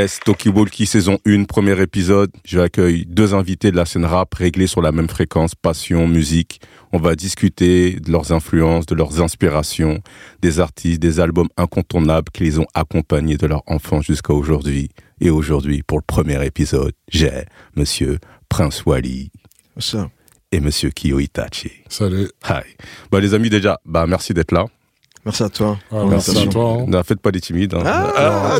Yes, Toki Walkie saison 1, premier épisode. J'accueille deux invités de la scène rap réglés sur la même fréquence, passion, musique. On va discuter de leurs influences, de leurs inspirations, des artistes, des albums incontournables qui les ont accompagnés de leur enfance jusqu'à aujourd'hui. Et aujourd'hui, pour le premier épisode, j'ai Monsieur Prince Wally Ça. et Monsieur Kiyo Itachi. Salut. Hi. Bah les amis déjà, bah merci d'être là. Merci à toi. Ah, merci à toi. hein. Ne faites pas les timides. hein. Ah.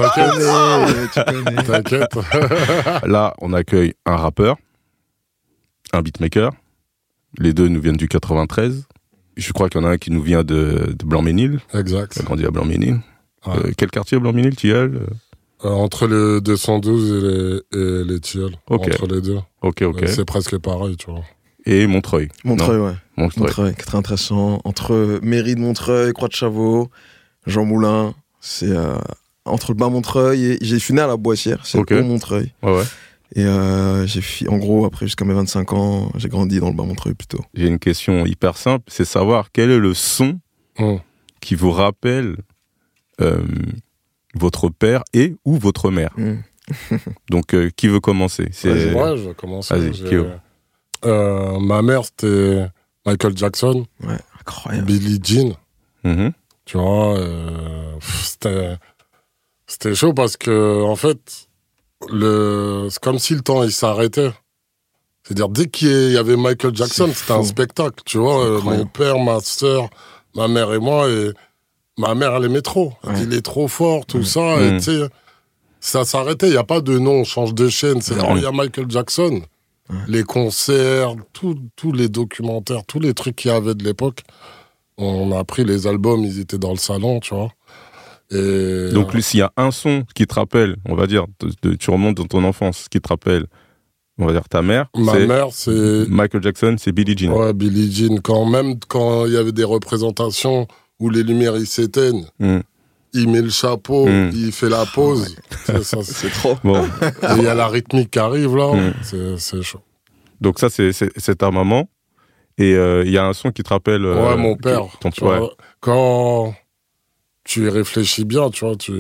T'inquiète. Là, on accueille un rappeur, un beatmaker. Les deux nous viennent du 93. Je crois qu'il y en a un qui nous vient de, de Blanc-Ménil. exact. Il a grandi à Blanc-Ménil. Ouais. Euh, quel quartier Blanc-Ménil, Tilleul Euh, entre le 212 et les, et les. Ok. Entre les deux. Ok, ok. Euh, C'est presque pareil, tu vois. Et Montreuil. Montreuil, ouais. Montreuil. Montreuil, 93 ans. Entre mairie de Montreuil, Croix de Chavaux, Jean Moulin. C'est euh, entre le bas Montreuil et j'ai fini à la Boissière. C'est Ok. au Montreuil. Ouais, ouais. Et euh, j'ai fi- en gros, après jusqu'à mes 25 ans, j'ai grandi dans le bas Montreuil plutôt. J'ai une question hyper simple, c'est savoir quel est le son Hum. qui vous rappelle euh, votre père et ou votre mère. Mm. Donc, euh, qui veut commencer? C'est Ouais, je vais commencer. Vas-y. Euh, ma mère, c'était Michael Jackson, Incroyable. Billie Jean. Mhm. Tu vois, euh, c'était c'était chaud parce que en fait, le c'est comme si le temps il s'arrêtait. C'est-à-dire dès qu'il y avait Michael Jackson, C'est c'était un spectacle. Tu vois, euh, mon père, ma sœur, ma mère et moi et ma mère elle aimait trop. Elle dit, Ouais. Il est trop fort, tout Ouais. ça. Mm. Et tu sais, ça s'arrêtait. Il y a pas de nom, on change de chaîne. C'est Ouais. il y a Michael Jackson. Ouais. Les concerts, tous les documentaires, tous les trucs qu'il y avait de l'époque. On a pris les albums, ils étaient dans le salon, tu vois. Et Donc, s'il y a un son qui te rappelle, on va dire, tu remontes dans ton enfance, qui te rappelle, on va dire ta mère, ma mère, c'est Michael Jackson, c'est Billie Jean. ouais, Billie Jean. Quand même, quand il y avait des représentations où les lumières ils s'éteignent, Mm. Il met le chapeau, Mm. il fait la pause. C'est ça, c'est- trop. Bon, Et il y a la rythmique qui arrive là, Mm. c'est chaud. donc ça, c'est- ta maman. Et euh, il y a un son qui te rappelle... euh, ouais, mon père. qui- ton- tu ouais. vois, quand tu y réfléchis bien, tu vois, tu...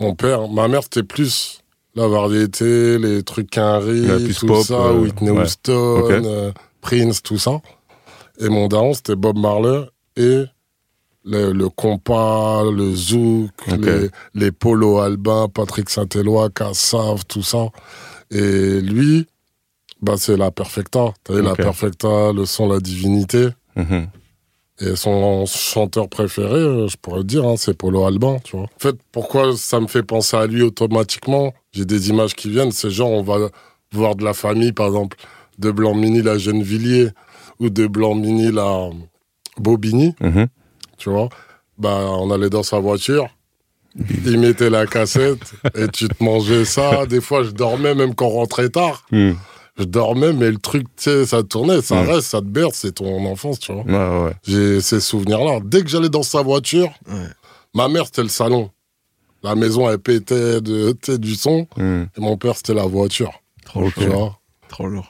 Mon père, ma mère, c'était plus la variété, les trucs plus tout pop, ça, euh, Whitney ouais. Houston, euh, Prince, tout ça. Et mon daron, c'était Bob Marley et le, le compas, le zouk, les, les Polo Albin, Patrick Saint-Éloi, Cassav, tout ça. Et lui, bah, c'est la Perfecta. T'as vu, la. Perfecta, le son, la divinité. Mhm. Et son chanteur préféré, euh, je pourrais te dire, hein, c'est Polo Alban, tu vois. En fait, pourquoi ça me fait penser à lui automatiquement? J'ai des images qui viennent, c'est genre, on va voir de la famille, par exemple, de Blanc-Mini à Gennevilliers, ou de Blanc-Mini à Bobigny, Mhm. Tu vois. Bah, on allait dans sa voiture, il mettait la cassette, et tu te mangeais ça. Des fois, je dormais, même quand on rentrait tard. Mm. Je dormais, mais le truc, tu sais, ça tournait, ça Mm. reste, ça te berce, c'est ton enfance, tu vois. Ouais, ouais, ouais. J'ai ces souvenirs-là. Dès que j'allais dans sa voiture, Ouais. ma mère, c'était le salon. La maison, elle pétait de, du son. Mm. Et mon père, c'était la voiture. Trop. Tu vois. Trop lourd.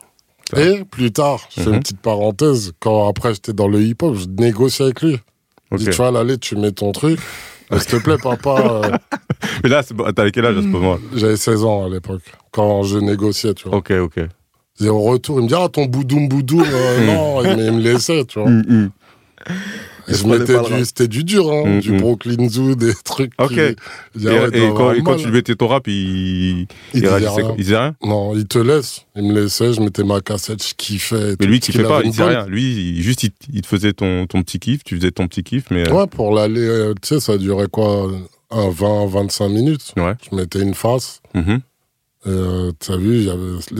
Et plus tard, je fais Mhm. une petite parenthèse. Quand après, j'étais dans le hip-hop, je négociais avec lui. Je Ok. dis, tu vois, allez, tu mets ton truc. S'il te plaît, papa. euh, Mais là, t'avais quel âge à ce moment J'avais 16 ans à l'époque, quand je négociais, tu vois. Ok, ok. Et au retour, il me dit, ah, ton boudoum boudoum, euh, non, il me- il me laissait, tu vois. Mm, mm. C'était du dur, hein, Mhm. du Brooklyn Zoo, des trucs. Ok. qui- Et, ah ouais, quand, et tu mettais ton rap, il, Il il disait réagissait rien. quoi? Il disait rien? Non, il te laisse. Il me laissait, je mettais ma cassette, je kiffais. Mais lui, qui fait pas, il disait bonne- rien. Lui, juste, il, il te faisait ton, ton petit kiff, tu faisais ton petit kiff, mais. euh, Ouais, pour l'aller, euh, tu sais, ça durait quoi? Un 20, 25 minutes. Ouais. Je mettais une face. mhm, Euh, T'as vu,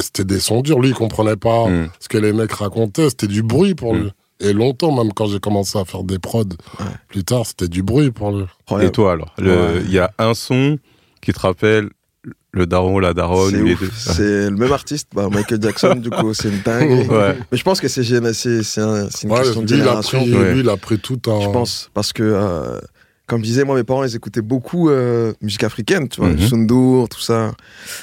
c'était des sons durs. Lui, il comprenait pas mm. ce que les mecs racontaient. C'était du bruit pour Mm. lui. Et longtemps, même quand j'ai commencé à faire des prods, Ouais. plus tard, c'était du bruit pour lui. Et toi, alors Le- Ouais. Il y a un son qui te rappelle le daron, la daronne, C'est les ouf. deux. C'est le même artiste, bah, Michael Jackson, du coup, c'est une. Ouais. Mais je pense que c'est c'est c'est un- c'est une Ouais, question de lui, il a génération. pris, Ouais. lui, il a pris tout un. Je pense, parce que, euh, comme je disais, moi, mes parents, ils écoutaient beaucoup euh, musique africaine, tu vois, Mhm. Sundur, tout ça.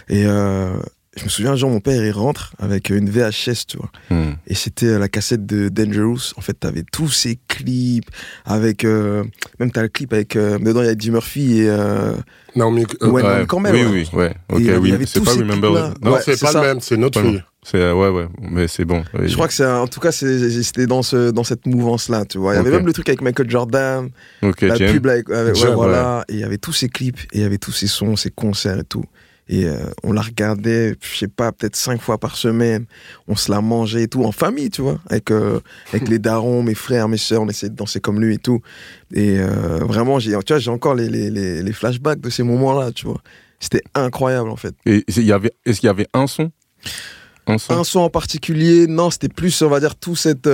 Et euh, je me souviens jour, mon père, il rentre avec une VHS, tu vois. Hmm. Et c'était euh, la cassette de Dangerous. En fait, t'avais tous ces clips avec. euh, même t'as le clip avec. euh, dedans, il y a Eddie Murphy et. euh, Naomi, euh, Ouais, Ouais, non, quand même, oui, oui, ouais. Ok, il y oui, avait c'est tous pas ces Remember. non, Ouais, c'est pas ça. le même, c'est notre fille. C'est euh, ouais, ouais, mais c'est bon. Oui. Je crois que c'est. En tout cas, c'était dans, ce, dans cette mouvance-là, tu vois. Il y avait même le truc avec Michael Jordan, Ok, la pub, là, avec- avec- ouais, voilà. Et il y avait tous ces clips, et il y avait tous ces sons, ces concerts et tout. Et euh, on la regardait, je sais pas, peut-être cinq fois par semaine. On se la mangeait et tout, en famille, tu vois. Avec, euh, avec les darons, mes frères, mes sœurs, on essayait de danser comme lui et tout. Et euh, vraiment, j'ai, tu vois, j'ai encore les, les, les, les flashbacks de ces moments-là, tu vois. C'était incroyable, en fait. Et il y avait, est-ce qu'il y avait un son? Un son? Un son en particulier, non, c'était plus, on va dire, tout cette.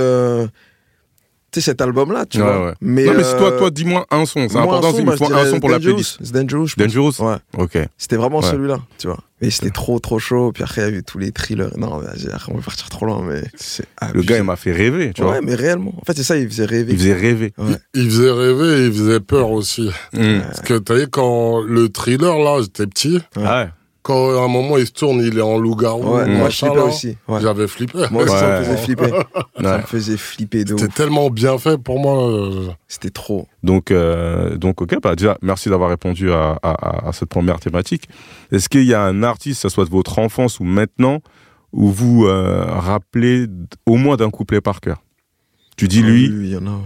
Euh, tu sais, cet album-là, tu Ouais, vois. ouais. Mais, non, mais c'est toi, euh, toi, dis-moi un son. C'est important, son, il bah, me faut je un son pour la Dangerous. playlist. C'est Dangerous. Dangerous Ouais. Ok. C'était vraiment Ouais. celui-là, tu vois. Mais c'était trop, trop chaud. Puis après, il y a eu tous les thrillers. Non, vas-y, on va partir trop loin, mais c'est Le gars, il m'a fait rêver, tu Ouais, vois. mais réellement. En fait, c'est ça, il faisait rêver. Il faisait rêver. Ouais. Il faisait rêver et il faisait peur aussi. Hmm. Parce que t'as vu, quand le thriller, là, j'étais petit, Ouais. Quand à un moment il se tourne, il est en loup-garou, Ouais, moi, je flippais là, aussi. Ouais. j'avais flippé. Moi aussi, ça me faisait flipper. Ça me faisait flipper de C'était tellement bien fait pour moi. euh, C'était trop. Donc, euh, donc, ok, bah déjà, merci d'avoir répondu à, à- à cette première thématique. Est-ce qu'il y a un artiste, ça soit de votre enfance ou maintenant, où vous euh, rappelez au moins d'un couplet par cœur? Tu dis lui, oui, il y en a.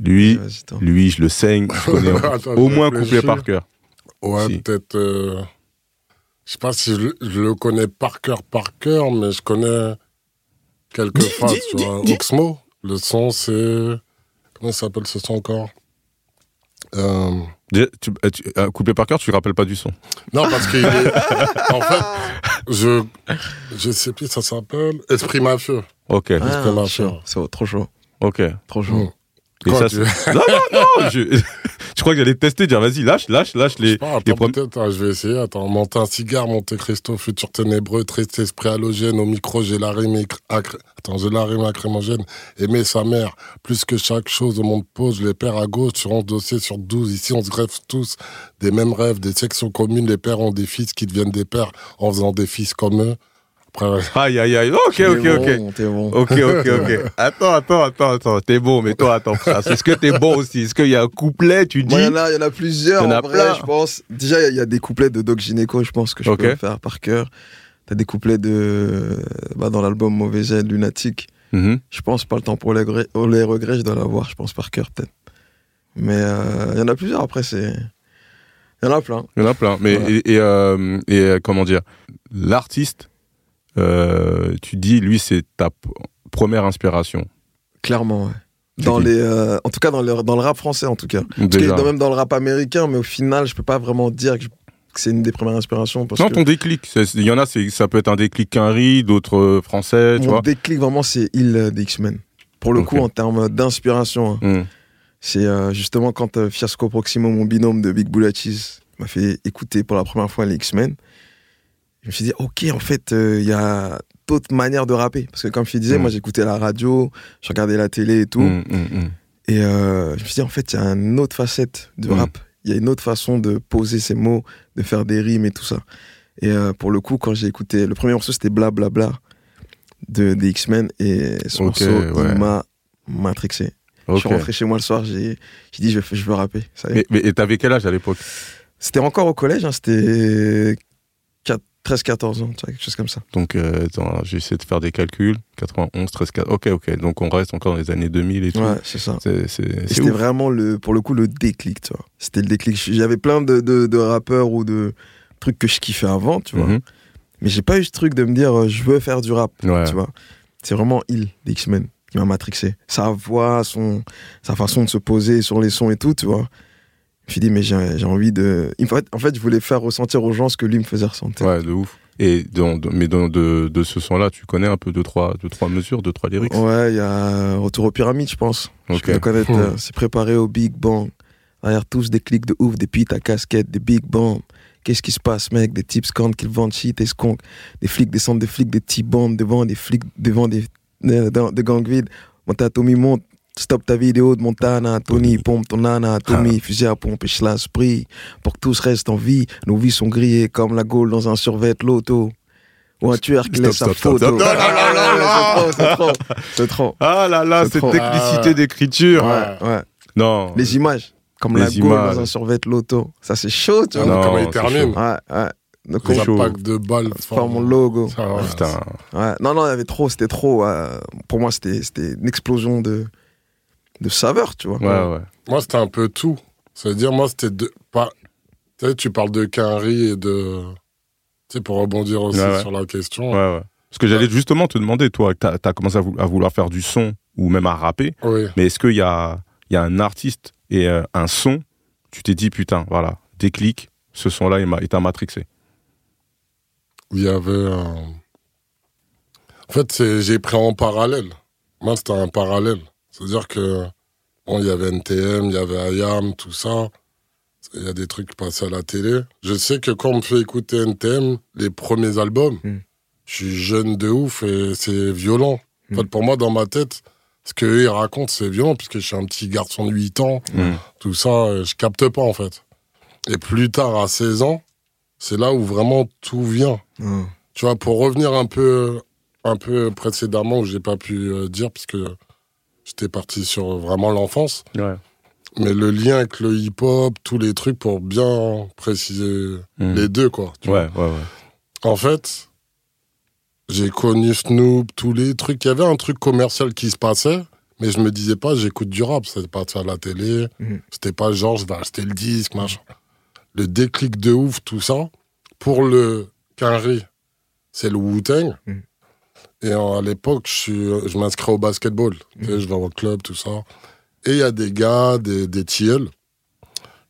lui, lui, je le saigne, je connais Attends, au moins un couplet par cœur. Ouais, Si. peut-être. euh, Je sais pas si je, le- je le connais par cœur, par cœur, mais je connais quelques Dis- phrases. dis- Tu vois, dis- Oxmo, le son, c'est. Comment s'appelle ce son encore? Euh, tu- euh, tu- un couplet par cœur, tu te rappelles pas du son. Non, parce qu'il est. en fait, je. Je sais plus, ça s'appelle. Esprit mafieux. Ok, Ah, Esprit mafieux. chaud. C'est trop chaud. ok. Trop chaud. Mm. Ça, non, non, non, je, je crois que j'allais tester, dire vas-y, lâche, lâche, lâche Je sais les. les attends, je vais essayer. Attends, monter un cigare, Monte Cristo, futur ténébreux, triste esprit halogène, au micro, j'ai la rime Attends, j'ai la rime lacrymogène. Aimer sa mère, plus que chaque chose au monde pose, les pères à gauche sur 11 dossiers sur 12. Ici, on se greffe tous des mêmes rêves, des sections communes. Les pères ont des fils qui deviennent des pères en faisant des fils comme eux. Aïe, aïe, aïe. Ok, ok, ok. bon, T'es bon. Ok, ok, ok. Attends, attends, attends, attends. T'es bon, mais toi, attends, frère. Est-ce que t'es bon aussi Est-ce qu'il y a un couplet, tu dis il y en a, il y en a plusieurs. Il y en a vrai, plein. je pense. Déjà, il y a- il y, a des couplets de Doc Gineco, je pense que je Ok. peux faire par cœur. T'as des couplets de. Bah, dans l'album Mauvais Jet, Lunatique. Mhm. Je pense pas le temps pour les, regrets- oh, les regrets, je dois l'avoir, je pense par cœur peut-être. Mais euh, il y en a plusieurs après, c'est. Il y en a plein. Il y en a plein. Mais, Voilà. et, et, euh, et, euh, comment dire? L'artiste, euh, tu dis, lui, c'est ta première inspiration. Clairement, ouais. Dans les, euh, en tout cas, dans le, dans le rap français, en tout cas. Parce Déjà. que même dans le rap américain, mais au final, je peux pas vraiment dire que, c'est une des premières inspirations. Parce Non, que ton déclic. Il y en a, ça peut être un déclic Quinry, d'autres euh, français, tu mon vois. déclic, vraiment, c'est Il des X-Men. Pour le coup, en termes d'inspiration, hein, Mhm. c'est euh, justement quand Fiasco Proximo, mon binôme de Big Cheese, m'a fait écouter pour la première fois les X-Men. Je me suis dit, ok, en fait, euh, il y a d'autres manières de rapper. Parce que comme je te disais, Mm. moi j'écoutais la radio, je regardais la télé et tout. Mhm, mhm. Et euh, je me suis dit, en fait, il y a une autre facette de Mm. rap. Il y a une autre façon de poser ses mots, de faire des rimes et tout ça. Et euh, pour le coup, quand j'ai écouté, le premier morceau c'était Bla Bla Bla de, des X-Men. Et Ok, morceau, ouais. il m'a matrixé. Je Ok. suis rentré chez moi le soir, j'ai dit, je, veux- je veux rapper. Ça. Mais, mais et t'avais quel âge à l'époque? C'était encore au collège, hein, c'était 13-14 ans, tu vois, quelque chose comme ça. Donc, euh, j'ai essayé de faire des calculs. 91, 13, 14. Ok, ok. Donc, on reste encore dans les années 2000 et tout. Ouais, c'est ça. C'était vraiment, le, pour le coup, le déclic, tu vois. C'était le déclic. J'avais plein de, de, de rappeurs ou de trucs que je kiffais avant, tu vois. Mhm. Mais j'ai pas eu ce truc de me dire, euh, je veux faire du rap, Ouais. tu vois. C'est vraiment il, des X-Men, qui m'a matrixé. Sa voix, son, sa façon de se poser sur les sons et tout, tu vois. Je me suis dit, mais j'ai j'ai envie de. En fait, en fait, je voulais faire ressentir aux gens ce que lui me faisait ressentir. Ouais, de ouf. Et dans, mais dans, de, de ce son-là, tu connais un peu deux, trois, deux, trois mesures, deux, trois lyrics? Ouais, il y a Retour aux pyramides, je pense. Je euh, C'est préparé au Big Bang. Derrière tous des clics de ouf, depuis ta casquette, des Big Bang. Qu'est-ce qui se passe, mec? Des types scandent qu'ils vendent shit skunk. Des flics descendent des flics, des petits bombes devant des flics, devant des, des gangs vides. Monta Tommy monte. Stop ta vidéo de Montana, Tony, pompe ton nana, Tommy, fusil à pompe, et l'esprit. Pour que tous restent en vie, nos vies sont grillées comme la gaule dans un survêt loto. Ou un tueur qui laisse sa photo. Non, non, non, non, non. C'est trop, c'est trop. C'est trop. Ah là là, C'est cette trop. technicité Ah. d'écriture. Ouais, ouais. Non. Les images. Comme Les la gaule dans un survêt loto. Ça, c'est chaud, tu Ah, vois. comment il c'est termine. Ouais, ouais. Donc, pack de balles. forme mon logo. Ah ouais, Putain. Ouais. Non, non, il y avait trop, c'était trop. euh, pour moi, c'était c'était une explosion de, de saveur, tu vois. Ouais, ouais. Moi, c'était un peu tout. C'est-à-dire, moi, c'était de, pas. Tu sais, tu parles de Quinry et de. Tu sais, pour rebondir aussi Ouais, ouais. sur la question. Ouais, ouais. Parce que j'allais justement te demander, toi, tu as, commencé à, vou- à vouloir faire du son ou même à rapper, Oui. mais est-ce qu'il y a, il y a un artiste et euh, un son, tu t'es dit, putain, voilà, déclic, ce son-là, il m'a- il t'a matrixé. Il y avait un. En fait, j'ai pris en parallèle. Moi, c'était un parallèle. C'est-à-dire que. Bon, il y avait NTM, il y avait IAM, tout ça. Il y a des trucs qui passaient à la télé. Je sais que quand on me fait écouter NTM, les premiers albums, Mm. je suis jeune de ouf et c'est violent. En Mm. fait, pour moi, dans ma tête, ce qu'eux, ils racontent, c'est violent, puisque je suis un petit garçon de 8 ans. Mm. Tout ça, euh, je capte pas, en fait. Et plus tard, à 16 ans, c'est là où vraiment tout vient. Tu vois, pour revenir un peu, un peu précédemment, où j'ai pas pu euh, dire, parce que j'étais parti sur vraiment l'enfance, Ouais. mais le lien avec le hip-hop, tous les trucs pour bien préciser Mm. les deux, quoi. tu vois. Ouais, ouais, ouais. En fait, j'ai connu Snoop, tous les trucs. Il y avait un truc commercial qui se passait, mais je me disais pas, j'écoute du rap. C'était pas ça à la télé. Mhm. C'était pas genre, je vais acheter le disque, machin. Le déclic de ouf, tout ça. Pour le Quinry, c'est le Wu-Tang. Mhm. Et à l'époque, je, je m'inscris au basketball. Tu sais, je vais au club, tout ça. Et il y a des gars, des, des TL,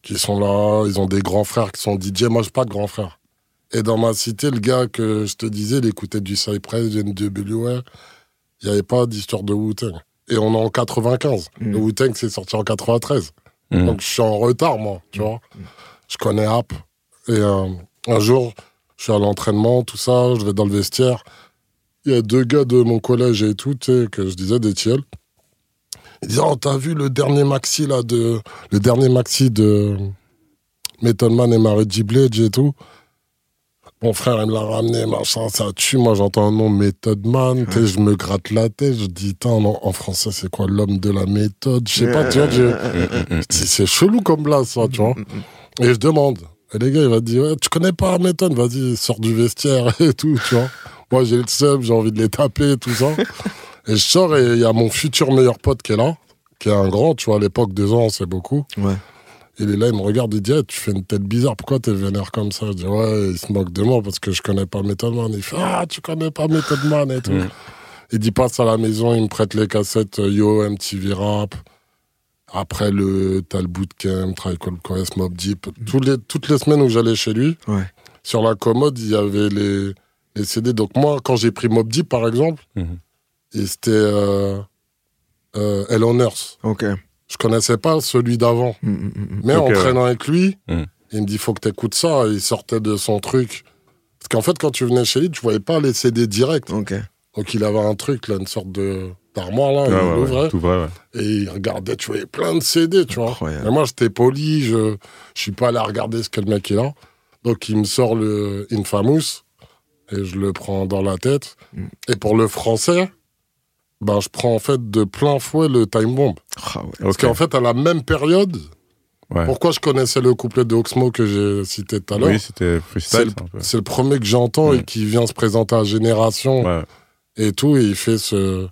qui sont là. Ils ont des grands frères qui sont DJ. Moi, j'ai pas de grands frères. Et dans ma cité, le gars que je te disais, il écoutait du Cypress, du NWA. Il n'y avait pas d'histoire de Wu-Tang. Et on est en 95. Mm. Le Wu-Tang, c'est sorti en 93. Mm. Donc je suis en retard, moi, tu vois. Je connais App. Et euh, un jour, je suis à l'entraînement, tout ça, je vais dans le vestiaire. Il y a deux gars de mon collège et tout, que je disais des tiels. Ils disent, oh, t'as vu le dernier maxi, là, de... Le dernier maxi de Method Man et Mary J. Blige et tout. Mon frère, il me l'a ramené, machin, ça tue. Moi, j'entends un nom Method Man, tu sais, je me gratte la tête, je dis, Tain, en, en français, c'est quoi l'homme de la méthode? Je sais pas, tu vois, je- c'est chelou comme là, ça, tu vois. Et je demande. Et les gars, il va dire, ouais, tu connais pas Méthode Vas-y, sors du vestiaire et tout, tu vois. Moi, j'ai le seum, j'ai envie de les taper, tout ça. et je sors et il y a mon futur meilleur pote qui est là, qui est un grand, tu vois, à l'époque, deux ans, c'est beaucoup. Ouais. Il est là, il me regarde, il dit, Eh, tu fais une tête bizarre, pourquoi t'es vénère comme ça? Je dis, ouais, il se moque de moi parce que je connais pas Method Man. Il fait, ah, tu connais pas Method Man et tout. Il dit, passe à la maison, il me prête les cassettes euh, Yo, MTV Rap. Après, le, t'as le Bootcamp, Called Quest, Mob Deep. Tous les, toutes les semaines où j'allais chez lui, Ouais. sur la commode, il y avait les, les CD. Donc moi, quand j'ai pris Mob Deep, par exemple, Mhm. et c'était euh, euh, Earth. Ok. Je connaissais pas celui d'avant. Mm, mm, mm, Mais en ouais. traînant avec lui, Mm. il me dit faut que t'écoutes ça. Il sortait de son truc. Parce qu'en fait, quand tu venais chez lui, tu voyais pas les CD directs. mm. Ok. Donc il avait un truc, là, une sorte de d'armoire, là, Ouais, il ouais, ouais, l'ouvrait. tout vrai, ouais. Et il regardait, tu voyais plein de CD, tu vois. Incroyable. Et moi, j'étais poli, je je suis pas allé regarder ce que le mec il a. Donc il me sort le Infamous et je le prends dans la tête. Mm. Et pour le français, ben, je prends en fait de plein fouet le Time Bomb. Ah ouais. Parce qu'en fait, à la même période, Ouais. pourquoi je connaissais le couplet de Oxmo que j'ai cité tout à l'heure? Oui, c'était freestyle. c'est le premier que j'entends et qui vient se présenter à Génération Ouais. et tout, et il fait ce.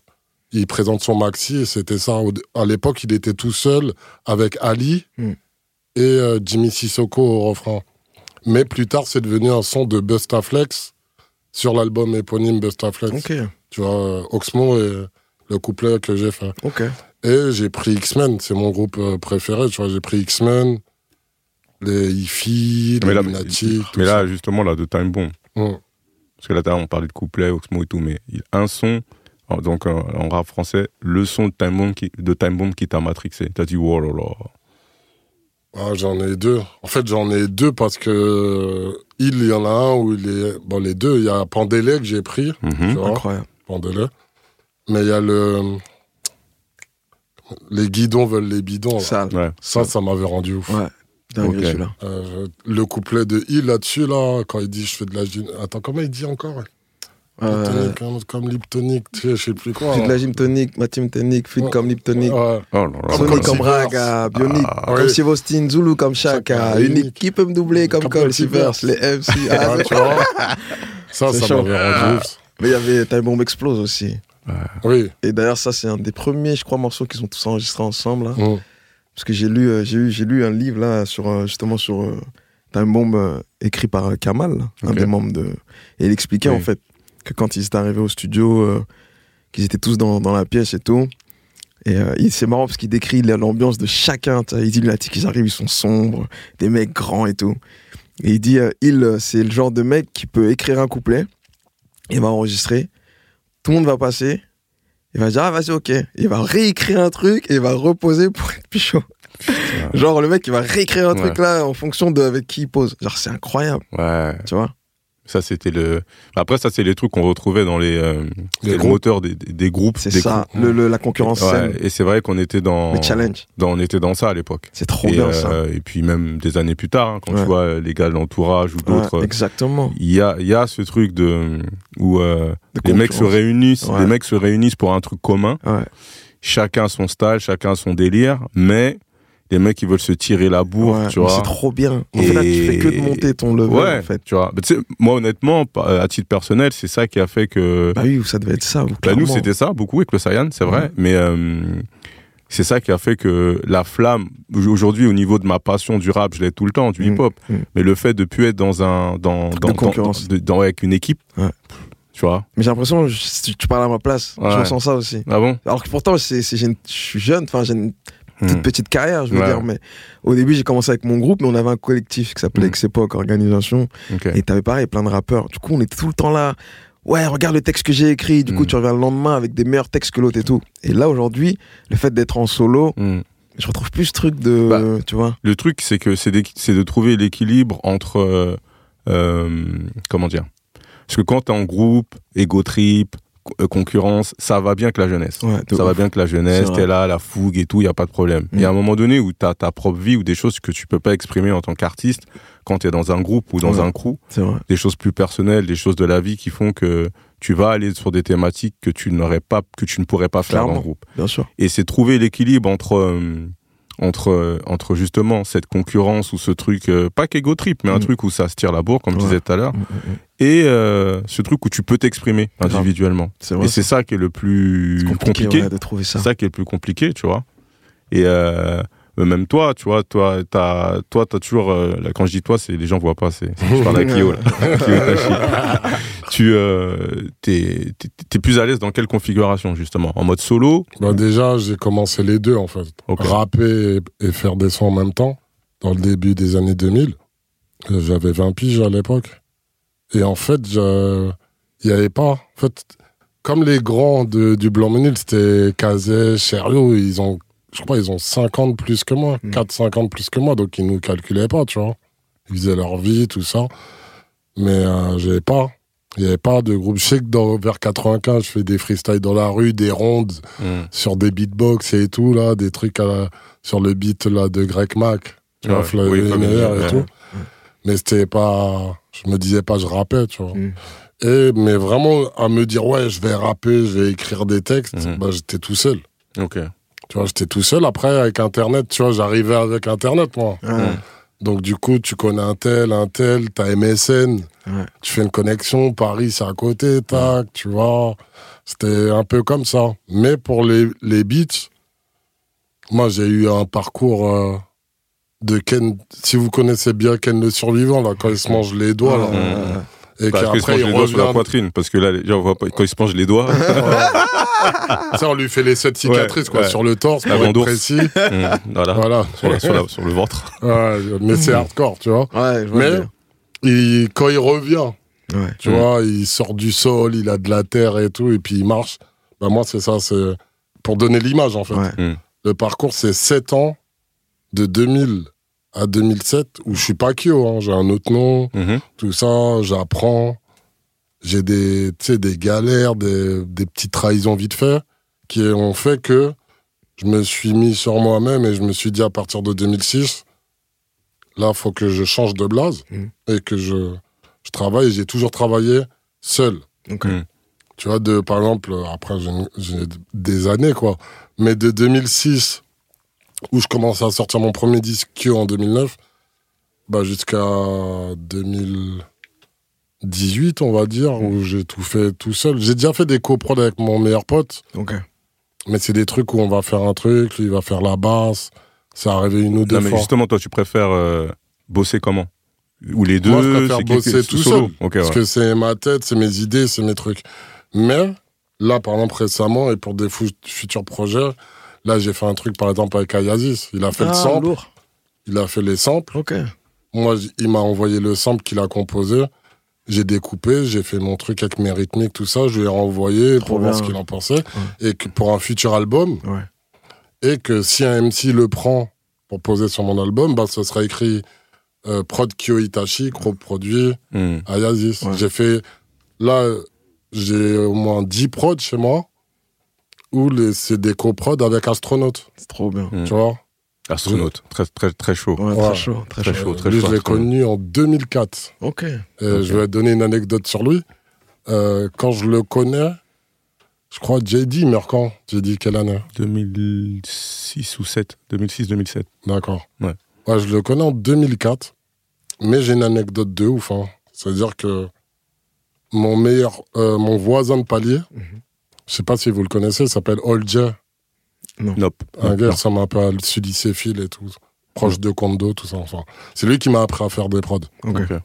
Il présente son maxi, et c'était ça. À l'époque, il était tout seul avec Ali Mm. et euh, Jimmy Sissoko au refrain. Mais plus tard, c'est devenu un son de Bustaflex sur l'album éponyme Bustaflex. Ok. Tu vois, Oxmo et le couplet que j'ai fait. Ok. Et j'ai pris X-Men, c'est mon groupe euh, préféré. Tu vois, j'ai pris X-Men, les IFI, les Mais là, Illuminati, tout mais ça. là, justement, là, de Time Bomb. Mm. Parce que là, on parlait de couplet, Oxmo et tout, mais il- un son, donc en, en rap français, le son de Time Bomb qui, de Time Bomb qui t'a matrixé. T'as dit, oh là là. Ah, j'en ai deux. En fait, j'en ai deux parce que il y en a un où il est. Bon, les deux, il y a Pandélé que j'ai pris, Mhm. tu vois, Incroyable. Pandélé. Mais il y a le. Les guidons veulent les bidons. là. Sale. Ouais. Ça, ça m'avait rendu ouf. Ouais. Dingue, Ok. celui-là. Euh, le couplet de Il là-dessus, là, quand il dit je fais de la gym. Attends, comment il dit encore? Euh, Liptonic, hein, comme Liptonic, tu sais, je sais plus quoi. Fit de la gym tonique, ma team tonique, fit comme Liptonic. Ouais. Oh. Sonic comme. Raga, Bionic, Ah, comme oui. Steve Austin, Zulu comme Shaka, Shaka, Unique, qui peut me doubler comme Cole Sivers, les MC. Ah, Ouais, tu vois. Ça, C'est ça m'avait rendu ouf. Mais il y avait Time Bomb Explose aussi. Oui. Et d'ailleurs, ça, c'est un des premiers, je crois, morceaux qu'ils ont tous enregistrés ensemble. Là. Mm. Parce que j'ai lu, euh, j'ai lu un livre là sur euh, justement sur euh, Time Bomb euh, écrit par euh, Kamal, un des membres de. Et il expliquait Oui. en fait que quand ils étaient arrivés au studio, euh, qu'ils étaient tous dans, dans la pièce et tout. Et euh, c'est marrant parce qu'il décrit l'ambiance de chacun. Il dit lunatique, qu'ils arrivent, ils sont sombres, des mecs grands et tout. Et il dit, euh, il, c'est le genre de mec qui peut écrire un couplet, il va enregistrer, tout le monde va passer, il va dire, ah vas-y, ok. Il va réécrire un truc et il va reposer pour être plus chaud. Genre, le mec, il va réécrire un Ouais. truc là en fonction de avec qui il pose. Genre, c'est incroyable, Ouais. tu vois? Ça, c'était le. Après, ça, c'est les trucs qu'on retrouvait dans les, euh, Les les groupes. moteurs des, des, des groupes. C'est ça, groupes. le, le- la concurrence Ouais, saine, et c'est vrai qu'on était dans. le challenge. dans- on était dans ça à l'époque. C'est trop Et, bien ça. euh, et puis même des années plus tard, hein, quand Ouais. tu vois euh, les gars de l'entourage ou d'autres, exactement. il y a, y a ce truc de où euh, De les mecs se réunissent, les mecs se réunissent pour un truc commun. Chacun son style, chacun son délire, mais les mecs ils veulent se tirer la bourre, Ouais, tu vois. C'est trop bien. En fait, là, tu fais que de monter ton level, Ouais, en fait. tu vois. Mais moi honnêtement, pa- à titre personnel, c'est ça qui a fait que Bah oui, ça devait être ça. Bah, nous, c'était ça, beaucoup avec le Saiyan, c'est vrai. Ouais. Mais euh, c'est ça qui a fait que la flamme, aujourd'hui, au niveau de ma passion du rap, je l'ai tout le temps, du Mm, hip-hop. mm. Mais le fait de plus être dans un. Dans, dans, de dans- concurrence. de- dans- avec une équipe, tu vois. Mais j'ai l'impression, tu parles à ma place, je ressens ça aussi. Ah bon? Alors que pourtant, c'est, je suis jeune, enfin, j'ai une toute Mm. petite carrière, je veux Ouais. dire. Mais au début, j'ai commencé avec mon groupe, mais on avait un collectif qui s'appelait. Exepoc Organisation. Ok. Et t'avais pareil, plein de rappeurs. Du coup, on était tout le temps là. Ouais, regarde le texte que j'ai écrit. Du coup, Mm. tu reviens le lendemain avec des meilleurs textes que l'autre et tout. Et là, aujourd'hui, le fait d'être en solo, je retrouve plus ce truc de. Bah, tu vois Le truc, c'est que c'est de trouver l'équilibre entre. euh, euh, comment dire? Parce que quand t'es en groupe, ego trip, concurrence, ça va bien que la jeunesse. Ouais, Ça va bien que la jeunesse, t'es là, la fougue et tout, il y a pas de problème. Il y a un moment donné où t'as ta propre vie ou des choses que tu peux pas exprimer en tant qu'artiste quand t'es dans un groupe ou dans Ouais. un crew, des choses plus personnelles, des choses de la vie qui font que tu vas aller sur des thématiques que tu n'aurais pas, que tu ne pourrais pas faire dans Clairement. le groupe. Bien sûr. Et c'est trouver l'équilibre entre euh, entre euh, entre justement cette concurrence ou ce truc euh, pas qu'ego trip mais un Mm. truc où ça se tire la bourre comme je Ouais. disais tout à l'heure Mm, mm, et euh, ce truc où tu peux t'exprimer individuellement C'est vrai. et c'est ça qui est le plus compliqué, compliqué ouais, de trouver ça. c'est ça qui est le plus compliqué, tu vois. Et euh, même toi, tu vois, toi, t'as, toi, t'as toujours. euh, là, quand je dis toi, c'est les gens voient pas. C'est, c'est- je parle à Kyo. Là. Kyo tu, euh, t'es, t'es, t'es plus à l'aise dans quelle configuration justement? En mode solo? Bah déjà, j'ai commencé les deux en fait. Ok. Rapper et, et faire des sons en même temps, dans le début des années 2000. Euh, J'avais 20 piges à l'époque. Et en fait, je- il n'y avait pas. En fait, comme les grands de, du Blanc-Menil, c'était Kazé, Cherio, ils ont, je crois, ils ont 50 plus que moi, Mm. 4-50 plus que moi, donc ils nous calculaient pas, tu vois. Ils faisaient leur vie, tout ça. Mais euh, j'avais pas. Il n'y avait pas de groupe. Je sais que dans, vers 95, je fais des freestyles dans la rue, des rondes sur des beatbox et tout, là, des trucs à la- sur le beat là, de Greg Mac, tu vois, Ouais, oui, et tout. Mais c'était pas. Je me disais pas, je rappais, tu vois. Mm. Et, mais vraiment, à me dire, ouais, je vais rapper, je vais écrire des textes, Mhm. bah, j'étais tout seul. Ok. Tu vois, j'étais tout seul. Après, avec Internet, tu vois, j'arrivais avec Internet, moi. Ouais. Donc, du coup, tu connais un tel, un tel, t'as MSN, Ouais. tu fais une connexion, Paris, c'est à côté, tac, tu vois. C'était un peu comme ça. Mais pour les, les beats, moi, j'ai eu un parcours euh, de Ken. Si vous connaissez bien Ken le survivant, là, quand il se mange les doigts, là. Et Parce qu'il se qu'après, mange il les doigts sur la revient. poitrine, parce que là, gens voient pas, quand il se mange les doigts, Ça, on lui fait les sept cicatrices, quoi, ouais. sur le torse, pour être précis. hum, voilà, voilà. sur, la- sur la- sur le ventre. Ouais, mais c'est hardcore, tu vois. Ouais, je vois Mais il, quand il revient, Ouais. Tu vois, il sort du sol, il a de la terre et tout, et puis il marche. Bah moi, c'est ça, c'est pour donner l'image, en fait. Ouais. Le parcours, c'est 7 ans, de 2000 à 2007, où je suis pas Kyo, hein, j'ai un autre nom, Mhm. tout ça, j'apprends. J'ai des, des galères, des, des petites trahisons vite fait, qui ont fait que je me suis mis sur moi-même et je me suis dit à partir de 2006, là, faut que je change de blase Mm. et que je, je travaille. J'ai toujours travaillé seul. Mm. Tu vois, de, par exemple, après, j'ai des années, quoi. Mais de 2006, où je commence à sortir mon premier disque en 2009, bah, jusqu'à 2018, on va dire, où j'ai tout fait tout seul. J'ai déjà fait des coprods avec mon meilleur pote, Ok. mais c'est des trucs où on va faire un truc, lui, il va faire la basse. C'est arrivé une ou deux Non, mais fois. justement, toi, tu préfères euh, bosser comment? Ou les deux Moi, je préfère bosser tout solo seul. Ok, Parce ouais. que c'est ma tête, c'est mes idées, c'est mes trucs. Mais là, par exemple, récemment, et pour des futurs projets, là, j'ai fait un truc, par exemple, avec Ayazis. Il a fait le Ah, sample, lourd. il a fait les samples. Ok. Moi, il m'a envoyé le sample qu'il a composé. J'ai découpé, j'ai fait mon truc avec mes rythmiques, tout ça. Je lui ai renvoyé Trop pour voir ce qu'il en pensait. Et que pour un futur album, Ouais. et que si un MC le prend pour poser sur mon album, bah, ce sera écrit euh, prod Kyo Itachi, produit Hmm. Ayazis. Ouais. J'ai fait. Là, j'ai au moins 10 prods chez moi où les- c'est des coprods avec Astronaute. C'est trop bien. Mm. Tu vois? Astronaute, très, très, très chaud. Ouais, Ouais. très chaud. Très Très chaud. très Lui, chaud. je l'ai connu en 2004. Ok. Et Ok. Je vais donner une anecdote sur lui. Euh, quand je le connais, je crois JD meurt quand? JD, quelle année? 2006 ou 7 2006-2007. D'accord. Ouais. Ouais, je le connais en 2004, mais j'ai une anecdote de ouf. Hein. C'est-à-dire que mon meilleur, euh, mon voisin de palier, Mhm. Je sais pas si vous le connaissez, il s'appelle Olje. Nope. Un Non. gars, ça m'a un peu à Sudicéphile et tout. Proche de Kondo, tout ça. Enfin, c'est lui qui m'a appris à faire des prods. Ok. Ok.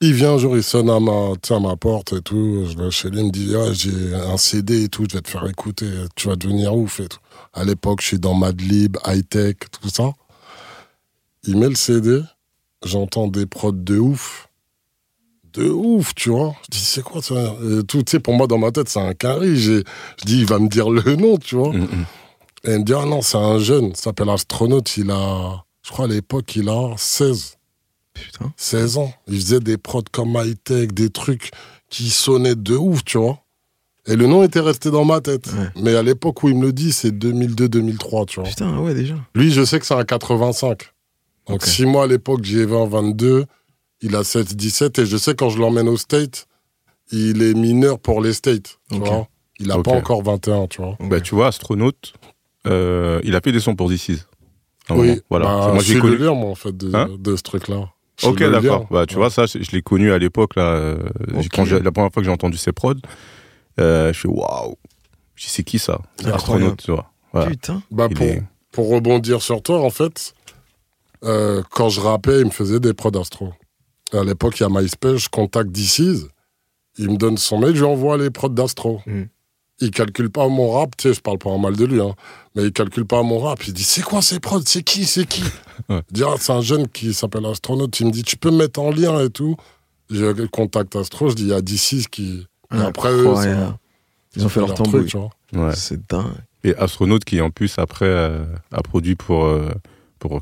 Il vient un jour, il sonne à ma, à ma porte et tout. Je vais chez lui, il me dit ah, J'ai un CD et tout, je vais te faire écouter, tu vas devenir ouf et tout. À l'époque, je suis dans Madlib, high-tech, tout ça. Il met le CD, j'entends des prods de ouf. De ouf, tu vois. Je dis C'est quoi ça Et tout, tu sais, pour moi, dans ma tête, c'est un carré. J'ai- Je dis Il va me dire le nom, tu vois. Hmm. Et il me dit, ah non, c'est un jeune, s'appelle Astronaute, il a, je crois à l'époque, il a 16, Putain. 16 ans. Il faisait des prods comme high-tech, des trucs qui sonnaient de ouf, tu vois. Et le nom était resté dans ma tête. Ouais. Mais à l'époque où il me le dit, c'est 2002-2003, tu vois. Putain, ouais, déjà. Lui, je sais que c'est un 85. Donc, Ok. si moi, à l'époque, j'ai 20, 22, il a 7, 17, et je sais quand je l'emmène au State, il est mineur pour les States, tu Ok. vois. Il a Ok. pas encore 21, tu vois. Bah, tu vois, Astronaute, euh, il a fait des sons pour DC's. Oui. Voilà. bah, C'est moi, je j'ai suis connu. le lien, moi, en fait, de, Hein de ce truc-là. Suis Ok, d'accord. Bah, tu Ouais. vois, ça, je je l'ai connu à l'époque, là. euh, quand la première fois que j'ai entendu ses prods, euh, je fais waouh. Je dis, c'est qui ça? C'est. Astronaute, tu vois. Voilà. Putain. Bah, pour, est- pour rebondir sur toi, en fait, euh, quand je rappais, il me faisait des prods astro. À l'époque, il y a MySpace, je contacte DC's, il me donne son mail, je lui envoie les prods d'astro. Mm. Il calcule pas mon rap, tu sais, je parle pas en mal de lui, hein, mais il calcule pas mon rap. Il dit, c'est quoi ces prods C'est qui C'est qui Ouais. Je dis, Ah, c'est un jeune qui s'appelle Astronaute. Il me dit, tu peux me mettre en lien et tout. Je contacte Astro, je dis, il y a DC's qui. Et après, eux, ça-. Ils ont fait leur tu vois. Ouais. C'est dingue. Et Astronaute qui, en plus, après, euh, a produit pour, euh, pour,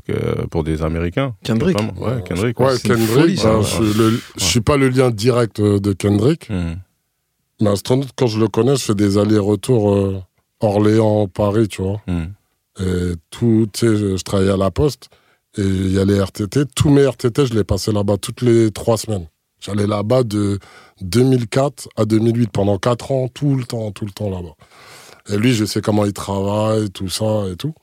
pour des Américains. Kendrick. Ouais, Kendrick. Ouais, Kendrick, folie, ça. bah, je, suis le- je suis pas le lien direct euh, de Kendrick, Hmm. mais Astronaute, quand je le connais, je fais des allers-retours euh, Orléans-Paris, tu vois. Hmm. Et tout, tu sais, je, je travaillais à la Poste, et il y a les RTT. Tous mes RTT, je les passais là-bas toutes les trois semaines. J'allais là-bas de 2004 à 2008, pendant quatre ans, tout le temps, tout le temps là-bas. Et lui, je sais comment il travaille, tout ça et tout.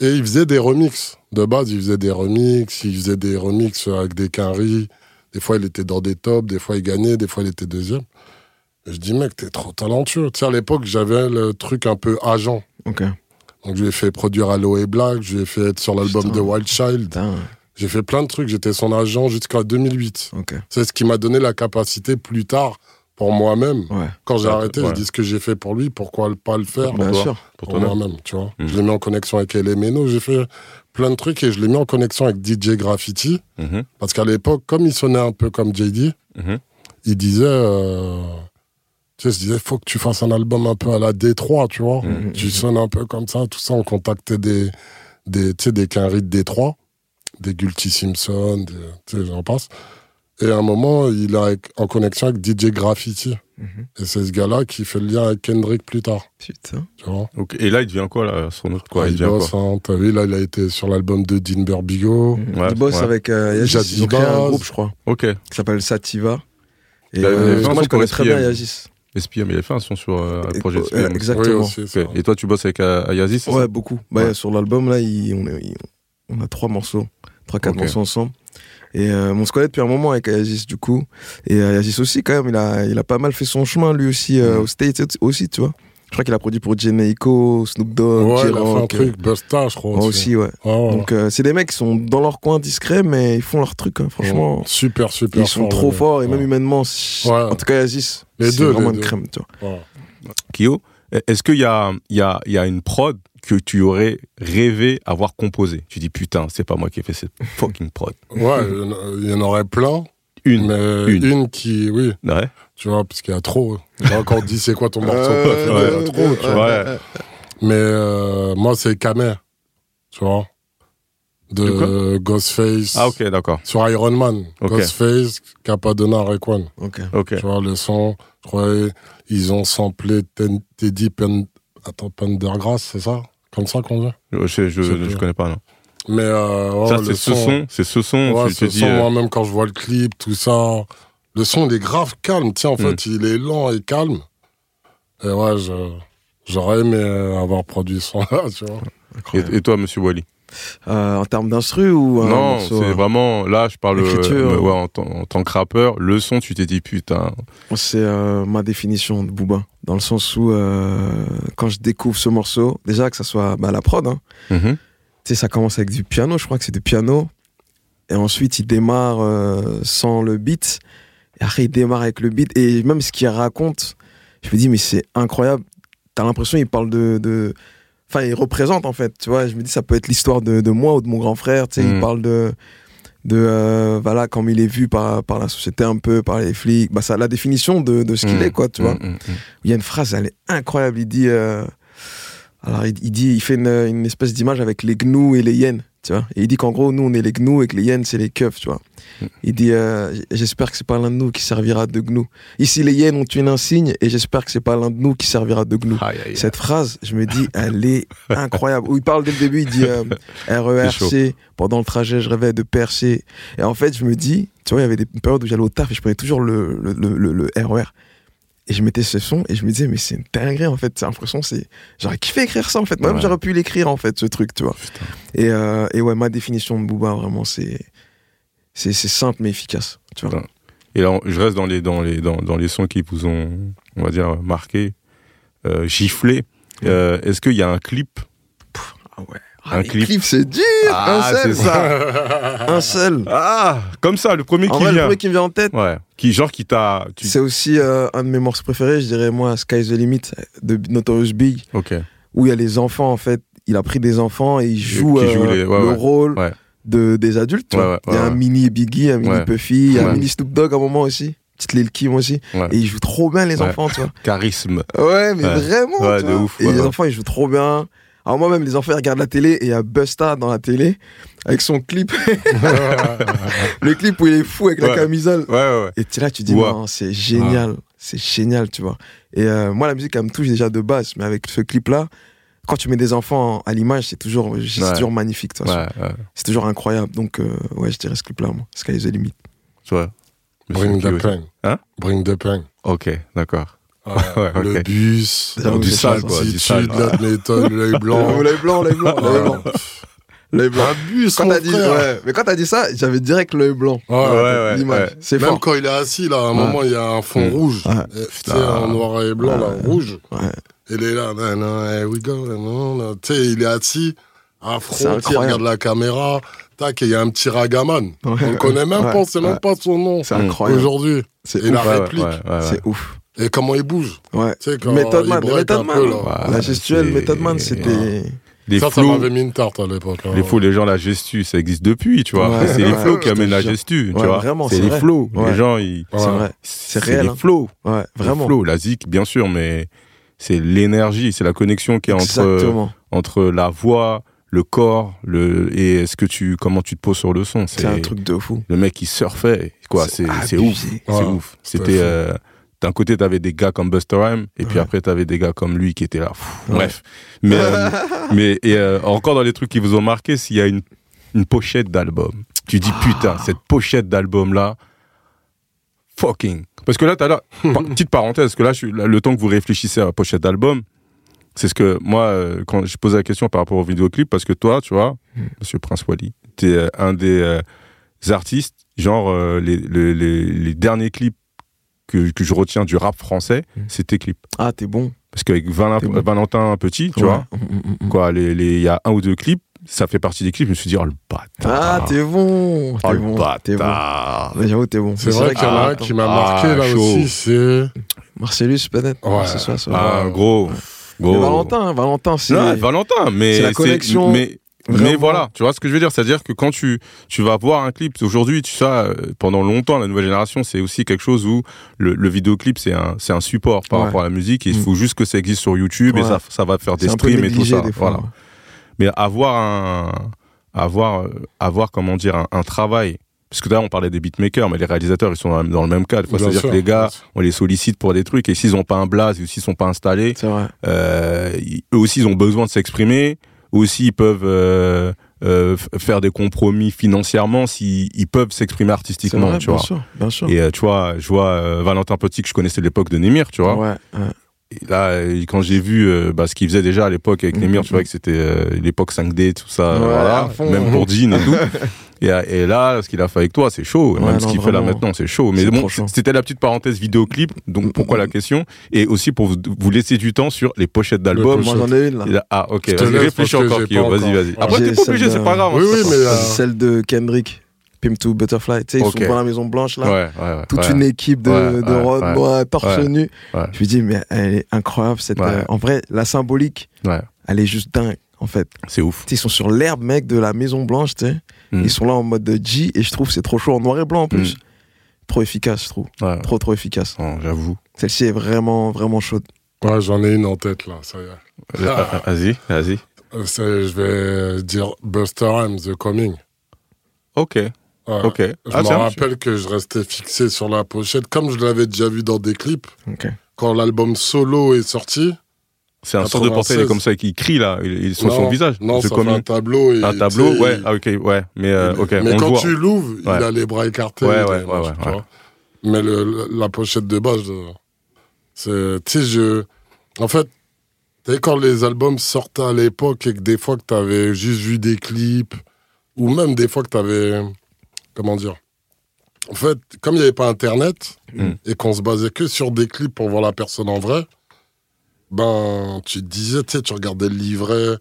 Et il faisait des remixes. De base, il faisait des remixes, il faisait des remixes avec des quinries. Des fois, il était dans des tops, des fois, il gagnait, des fois, il était deuxième. Et je dis, mec, t'es trop talentueux. Tu sais, à l'époque, j'avais le truc un peu agent. Ok. Donc, je lui ai fait produire Aloe Black, je lui ai fait être sur l'album de Wild Child. Putain. J'ai fait plein de trucs, j'étais son agent jusqu'à 2008. Ok. C'est ce qui m'a donné la capacité plus tard pour moi-même. Ouais. Quand j'ai arrêté, ouais. je dis ce que j'ai fait pour lui, pourquoi pas le faire Bien toi. sûr. Pour moi-même, tu vois. Mhm. Je l'ai mis en connexion avec Elemeno, j'ai fait plein de trucs et je l'ai mis en connexion avec DJ Graffiti. Mhm. Parce qu'à l'époque, comme il sonnait un peu comme JD, Mhm. il disait, euh, tu sais, je disais, faut que tu fasses un album un peu à la D3, tu vois. Tu sonnes un peu comme ça, tout ça. On contactait des, des, tu sais, des quinries de D3, des Gulty Simpson, des- tu sais, j'en passe. Et à un moment, il est en connexion avec DJ Graffiti. Mhm. Et c'est ce gars-là qui fait le lien avec Kendrick plus tard, Putain. tu vois? Et là, il devient quoi, là, Astronaute quoi, Ouais, Il il devient bosse, quoi? hein. T'as vu, là, il a été sur l'album de Dean Burbigo. Mhm. Ouais, bossent ouais. avec. Euh, ils ont créé un groupe, je crois, Ok. qui s'appelle Sativa. Et, Il avait euh, un moi, son je connais très bien. Yazis. SPM, il a fait un son sur euh, un Et- projet euh, SPM. aussi. exactement. Oui, aussi. Et toi, tu bosses avec euh, c'est Ouais, beaucoup. Bah, Ouais. Sur l'album, là, il- on, est- il- on a trois morceaux, trois, quatre morceaux ensemble. Et euh, on se connaît depuis un moment avec Ayazis, du coup. Et euh, Ayazis aussi, quand même, il a, il a pas mal fait son chemin, lui aussi, euh, Mhm. aux States aussi, tu vois. Je crois qu'il a produit pour Janaiko, Snoop Dogg, Ouais, il a fait un euh, truc, Busta, je crois. moi aussi, ouais. Ouais, ouais. Donc, euh, c'est des mecs qui sont dans leur coin discrets, mais ils font leur truc, hein, franchement. super, super. Ils sont fort, trop forts, et même Ouais. humainement, Ouais. en tout cas, Ayazis, Les deux, vraiment les une deux. crème, tu vois. Ouais. Kyo, est-ce qu'il y a, il y, a, il y a une prod que tu aurais rêvé avoir composée? Tu dis putain, c'est pas moi qui ai fait cette fucking prod. Ouais, il y en aurait plein. Une. Mais Une. une, qui, oui, Ouais. tu vois, parce qu'il y a trop. J'ai encore dit c'est quoi ton morceau Euh, préféré, il y a euh, trop, tu vois. Ouais. Mais euh, moi, c'est Kamer, tu vois. De De Ghostface. Ah ok, d'accord. Sur Iron Man. Ok. Ghostface, Capadonna, Rayquan. Ok. Ok. Tu vois, le son, je crois, ils ont samplé Teddy Pen... Attends, Pendergrass, c'est ça? Comme ça qu'on dit? Je, je, je, connais pas, non. Mais euh, ça, c'est ce son, c'est ce son, Ouais, ce euh, moi-même, quand je vois le clip, tout ça, le son, il est grave calme. Tiens, en Mm. fait, il est lent et calme. Et ouais, j'aurais aimé euh, avoir produit ce son-là, tu vois. Et toi, monsieur Wally Euh, en termes d'instru ou un Non, c'est euh, vraiment... Là, je parle euh, ouais, en, tant- en tant que rappeur. Le son, tu t'es dit putain... C'est euh, ma définition de Booba, dans le sens où euh, quand je découvre ce morceau, déjà que ça soit bah, la prod, hein, Mhm. tu sais, ça commence avec du piano, je crois que c'est du piano, et ensuite il démarre euh, sans le beat, et après il démarre avec le beat, et même ce qu'il raconte, je me dis mais c'est incroyable, t'as l'impression il parle de... de... Enfin, il représente en fait, tu vois. Je me dis, ça peut être l'histoire de, de moi ou de mon grand frère, tu sais. Il parle de, de euh, voilà, comme il est vu par, par la société un peu, par les flics. Bah, ça, la définition de, de ce qu'il Mhm. est, quoi, tu vois. Mhm, mhm. Il y a une phrase, elle est incroyable. Il dit, euh, alors il, il dit, il fait une, une espèce d'image avec les gnous et les hyènes, tu vois. Et il dit qu'en gros, nous, on est les gnous et que les hyènes, c'est les keufs, tu vois. Il dit, euh, j'espère que c'est pas l'un de nous qui servira de gnou. Ici, les hyènes ont une insigne et j'espère que c'est pas l'un de nous qui servira de gnou. Cette phrase, je me dis, elle est incroyable. Où il parle dès le début, il dit euh, RERC, pendant le trajet, je rêvais de percer. Et en fait, je me dis, tu vois, il y avait des périodes où j'allais au taf et je prenais toujours le, le, le, le- le RER. Et je mettais ce son et je me disais, mais c'est une dinguerie en fait. C'est l'impression, c'est. J'aurais kiffé écrire ça en fait. Moi-même, Ouais. j'aurais pu l'écrire en fait, ce truc, tu vois. Et, euh, et ouais, ma définition de Booba, vraiment, c'est. C'est simple mais efficace. Tu vois. Et là, je reste dans les, dans les, dans, dans les sons qui vous ont, on va dire, marqué, euh, giflé. Euh, Est-ce qu'il y a un clip Ah ouais. Un clip. c'est dur Ah, Un seul ça. Un seul Ah, comme ça, le premier En qui vrai, le vient. premier qui me vient en tête, Ouais. Qui, genre, qui t'a. tu- C'est aussi euh, un de mes morceaux préférés, je dirais moi, Sky's the Limit de Notorious Big, Ok. où il y a les enfants en fait. Il a pris des enfants et il joue, euh, les- ouais, le ouais. rôle Ouais. de, des adultes. tu Ouais, ouais, il y a un mini Biggie, un mini. Puffy, il y a un mini Snoop Dogg à un moment aussi. Petite Lil Kim aussi. Et il joue trop bien les enfants, tu vois. Charisme. Ouais, mais vraiment. De ouf, Et les enfants, ils jouent trop bien. Alors moi-même, les enfants, ils regardent la télé et il y a Busta dans la télé avec son clip. le clip où il est fou avec la Ouais. camisole. Ouais, ouais, ouais. Et tu es là, tu dis, Ouais. non, c'est génial, c'est génial, tu vois. Et euh, moi, la musique, elle me touche déjà de base, mais avec ce clip-là, quand tu mets des enfants à l'image, c'est toujours, c'est Ouais. toujours magnifique, de toute façon. Ouais, ouais. C'est toujours incroyable. Donc, euh, ouais, je dirais ce clip-là, moi. Sky is the limit. Tu vois. Bring the pain. Hein? Bring the pain. Ok, d'accord. Ouais. Le bus, J'avoue, du c'est sale, quoi. Du sale. l'œil blanc. L'œil blanc, l'œil blanc, l'œil blanc. L'œil blanc. Un bus, Quand t'as dit, ouais, mais quand t'as dit ça, j'avais direct l'œil blanc. Ouais, Ouais, ouais, L'image. ouais. C'est Même fort. quand il est assis, là, à un Ouais. moment, il y a un fond Mm. rouge. Ouais. Et, Tu sais, en noir et blanc, là, rouge. Il est là, nan, nan, here we go, nan. tu sais, il est assis, à C'est front, il regarde la caméra, tac, et il y a un petit ragaman. Ouais. On le connaît même Ouais. pas, on sait même pas son nom. C'est incroyable. Aujourd'hui. C'est la réplique. C'est ouf. Et comment il bouge. Ouais. Tu sais, quand Method il Man, Method Man. peu, là. Ouais. la gestuelle, Method Man, c'était. Les ça, ça flows, m'avait mis une tarte à l'époque. hein. les flows, les gens, la gestu, ça existe depuis, tu vois. Ouais, c'est les ouais, flows qui je te amènent la gestu, tu Ouais, vois. vraiment, c'est c'est les vrai. flows. Ouais. Les gens, ils. Ouais. C'est vrai. C'est réel, les hein. flows. Ouais, vraiment. Le flow, la zik, bien sûr, mais c'est l'énergie, c'est la connexion qui est entre, Exactement. entre la voix, le corps, le et est-ce que tu comment tu te poses sur le son. C'est un truc de fou. le mec qui surfait, quoi. C'est ouf, c'est Ouais, ouf. C'était euh, d'un côté t'avais des gars comme Buster Rhymes et puis Ouais. après t'avais des gars comme lui qui étaient là. Pff, Ouais. Bref, mais euh, mais et euh, encore dans les trucs qui vous ont marqué, s'il y a une une pochette d'album, tu dis Ah. putain cette pochette d'album là. fucking. Parce que là, t'as là, petite parenthèse, parce que là, je suis, là, le temps que vous réfléchissez à la pochette d'album, c'est ce que moi, euh, quand je posais la question par rapport au vidéoclip, parce que toi, tu vois, Monsieur Prince Wally, t'es un des artistes, genre les, les, les, les derniers clips que, que je retiens du rap français, Mm. c'est tes clips. Ah, t'es bon. Parce qu'avec Valin- T'es bon. Valentin Petit, tu Ouais. vois, Mm, mm, quoi, les- les- il y a un ou deux clips, ça fait partie des clips, je me suis dit, oh le bâtard. Ah, t'es bon. Oh T'es le bon. T'es bon. J'avoue, t'es bon. C'est vrai qu'il y en a un qui m'a Ah, marqué là chaud. aussi, c'est. Marcellus, peut-être. Ouais. Ah, gros. Gros. Valentin, Valentin, c'est. Valentin, mais c'est la connexion, Mais, mais voilà, tu vois ce que je veux dire, c'est-à-dire que quand tu tu vas voir un clip aujourd'hui, tu sais, euh, pendant longtemps, la nouvelle génération, c'est aussi quelque chose où le, le vidéoclip c'est un c'est un support par Ouais. rapport à la musique. Et il Mm. faut juste que ça existe sur YouTube et ça ça va faire des streams et tout ça. fois. Voilà. Mais avoir un avoir euh, avoir comment dire un, un travail. Parce que là, on parlait des beatmakers, mais les réalisateurs, ils sont dans, le même cas. C'est-à-dire que les gars, on les sollicite pour des trucs, et s'ils ont pas un blaze, ou s'ils sont pas installés, euh, eux aussi ils ont besoin de s'exprimer, aussi ils peuvent euh, euh, faire des compromis financièrement s'ils ils peuvent s'exprimer artistiquement, vrai, tu bien vois. sûr. Bien sûr. Et euh, tu vois, je vois Valentin Petit que je connaissais l'époque de Némir, tu vois. Ouais, ouais. Et là, euh, quand j'ai vu euh, bah, ce qu'il faisait déjà à l'époque avec Mhm. Némir, tu vois que c'était euh, l'époque 5D, tout ça, Ouais, voilà, même pour Jean et tout. Et, et là, ce qu'il a fait avec toi, c'est chaud. Ouais, Même ce qu'il fait là maintenant, c'est chaud. Mais bon, c'était la petite parenthèse vidéoclip. Donc pourquoi la question? Et aussi pour vous, laisser du temps sur les pochettes d'albums. Moi, j'en ai une là. Ah, ok, vas-y, réfléchis encore, Vas-y, vas-y. Après, t'es pas obligé, c'est pas grave. Oui, hein, oui, c'est mais. euh, Celle de Kendrick. Pimp to Butterfly. Tu sais, ils sont dans la Maison Blanche là. Ouais, ouais, ouais. Toute ouais. une équipe de, Ouais, de ouais. boys, torse Ouais. nu. Ouais. Je me dis, mais elle est incroyable cette. Ouais. euh, en vrai, la symbolique, Ouais, elle est juste dingue en fait. c'est ouf. Tu sais, ils sont sur l'herbe, mec, de la Maison Blanche, tu sais. Mm. Ils sont là en mode de G et je trouve que c'est trop chaud en noir et blanc en plus. Trop efficace, je trouve. Ouais. Trop, trop efficace. Non, J'avoue. Celle-ci est vraiment, vraiment chaude. Ouais, j'en ai une en tête là, ça y est. Vas-y, vas-y. Je vais dire Buster Rhymes, The Coming. Ok, Ouais. ok. Je Ah, me rappelle que je restais fixé sur la pochette, comme je l'avais déjà vu dans des clips. Quand l'album solo est sorti, c'est un sort de portrait, il est 96. comme ça, qui crie là, il il sur son visage. Non, ça comme un tableau. Et, un tableau, ouais, il- ah, ok, ouais, mais euh, mais on quand voit. tu l'ouvres, il a les bras écartés. Ouais, il ouais, ouais. Mais le, la pochette de base, je- c'est. Tu sais, je. En fait, tu sais, quand les albums sortaient à l'époque et que des fois que tu avais juste vu des clips, ou même des fois que tu avais. Comment dire En fait, comme il n'y avait pas Internet Mm. et qu'on se basait que sur des clips pour voir la personne en vrai, ben, tu te disais, tu sais, tu regardais le livret,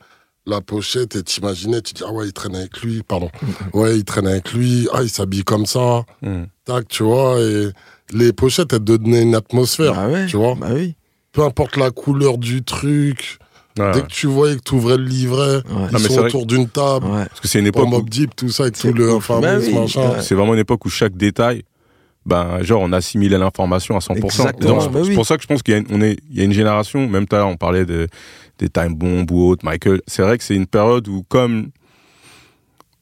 la pochette et t'imaginais, tu dis, ah ouais, il traîne avec lui, pardon. Ouais, il traîne avec lui, ah, il s'habille comme ça, Hmm. tac, tu vois, et les pochettes, elles te donnaient une atmosphère, Bah ouais. tu vois. Bah oui. Peu importe la couleur du truc, Ouais, dès que tu voyais que tu ouvrais le livret, Ouais. ils Ah, sont autour d'une table, Ouais. Parce que c'est une époque où Mob Deep, tout ça, avec tout le fameux Bah ouais. C'est vraiment une époque où chaque détail, ben, genre, on assimilait l'information à 100%. Exactement, Donc, bah c'est oui. pour ça que je pense qu'il y a une, on est, il y a une génération, même tout à l'heure, on parlait de, des time bombs ou autres, Michael. C'est vrai que c'est une période où, comme,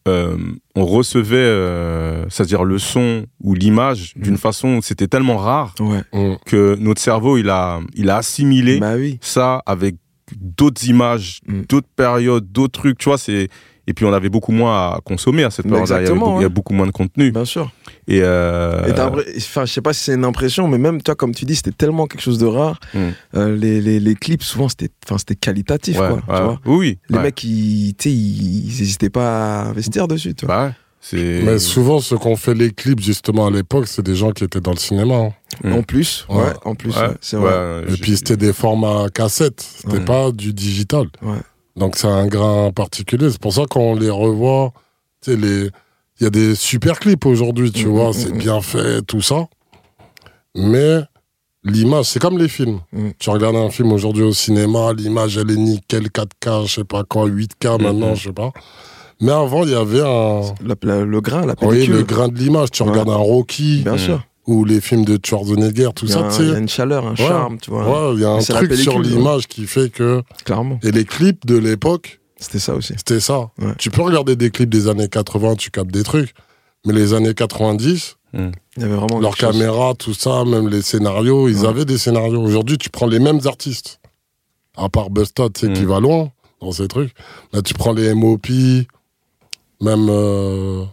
euh, on recevait, euh, c'est-à-dire le son ou l'image d'une Mm. façon, c'était tellement rare Ouais. Mm. que notre cerveau, il a, il a assimilé Bah oui. ça avec d'autres images, Mm. d'autres périodes, d'autres trucs, tu vois, c'est, et puis on avait beaucoup moins à consommer à cette période-là. Il y il a beaucoup moins de contenu. Bien sûr. Et, euh, Et enfin, je sais pas si c'est une impression, mais même toi, comme tu dis, c'était tellement quelque chose de rare. Mm. Euh, les, les, les clips, souvent, c'était, enfin, c'était qualitatif, ouais, quoi. ouais. Tu vois oui, les ouais. mecs, ils, ils ils hésitaient pas à investir dessus, tu vois. Bah. Mais souvent, ceux qui ont fait les clips, justement, à l'époque, c'est des gens qui étaient dans le cinéma. hein. Mm. En plus, ouais, Ouais. en plus, Ouais, ouais, c'est ouais, vrai. Et puis, c'était des formats cassettes, c'était Ouais. pas du digital. Ouais. Donc, c'est un grain particulier. C'est pour ça qu'on les revoit, tu sais, les... il y a des super clips aujourd'hui, tu Mm, vois, mm, c'est mm. bien fait, tout ça. Mais l'image, c'est comme les films. Tu regardes un film aujourd'hui au cinéma, l'image, elle est nickel, 4K, je sais pas quoi, 8K maintenant, je sais pas. Mais avant, il y avait un... La- la- le grain, la Oui, pellicule. le grain de l'image. Tu Ouais. regardes un Rocky Bien Mm. sûr. ou les films de Schwarzenegger, tout ça, il y a une chaleur, un Ouais. charme, tu vois. Ouais, il y a un truc sur l'image qui fait que. Clairement. Et les clips de l'époque, C'était ça aussi. c'était ça. Ouais. Tu peux regarder des clips des années 80, tu captes des trucs. Mais les années 90, Il y avait vraiment leurs chose. caméras, tout ça, même les scénarios, ils Ouais. avaient des scénarios. Aujourd'hui, tu prends les mêmes artistes. À part Busta, tu sais, qui va loin dans ces trucs. Là, tu prends les MOP, même euh,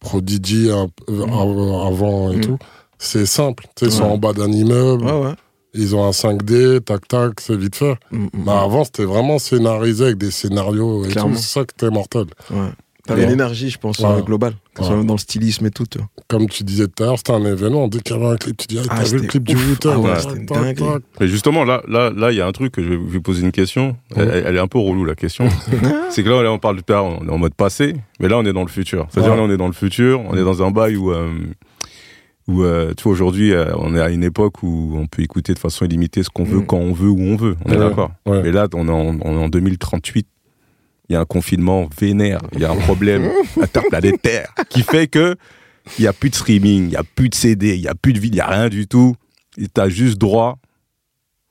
Prodigy euh, Mm. av- avant et Mm. tout. c'est simple. Tu sais, ils sont en bas d'un immeuble, Ouais, ouais. ils ont un 5D, tac tac, c'est vite fait. Mm, Bah, avant, c'était vraiment scénarisé avec des scénarios et Clairement. tout. C'est ça qui était mortel. ouais. T'avais l'énergie, je pense, Ouais. euh, globale. Que ce soit Ouais. même dans le stylisme et tout. tu vois. Comme tu disais tout à l'heure, c'était un événement. Dès qu'il y avait un clip, tu dis, ah, Ah, t'as vu le clip du. Wu-Tang Ah ouais. Mais justement, là, là, là, il y a un truc que je vais vous poser une question. Elle, Ouais. elle est un peu relou la question. c'est que là, on parle tout à l'heure, on est en mode passé, mais là, on est dans le futur. C'est-à-dire, Ouais. là, on est dans le futur, on est dans un bail où, euh, où euh, tu vois, aujourd'hui, euh, on est à une époque où on peut écouter de façon illimitée ce qu'on veut, Mm. quand on veut, où on veut. On est d'accord. Ouais. Mais là, on est en, on est en 2038. Il y a un confinement vénère, il y a un problème interplanétaire qui fait que il y a plus de streaming, il y a plus de CD, il y a plus de vie, il y a rien du tout. Et t'as juste droit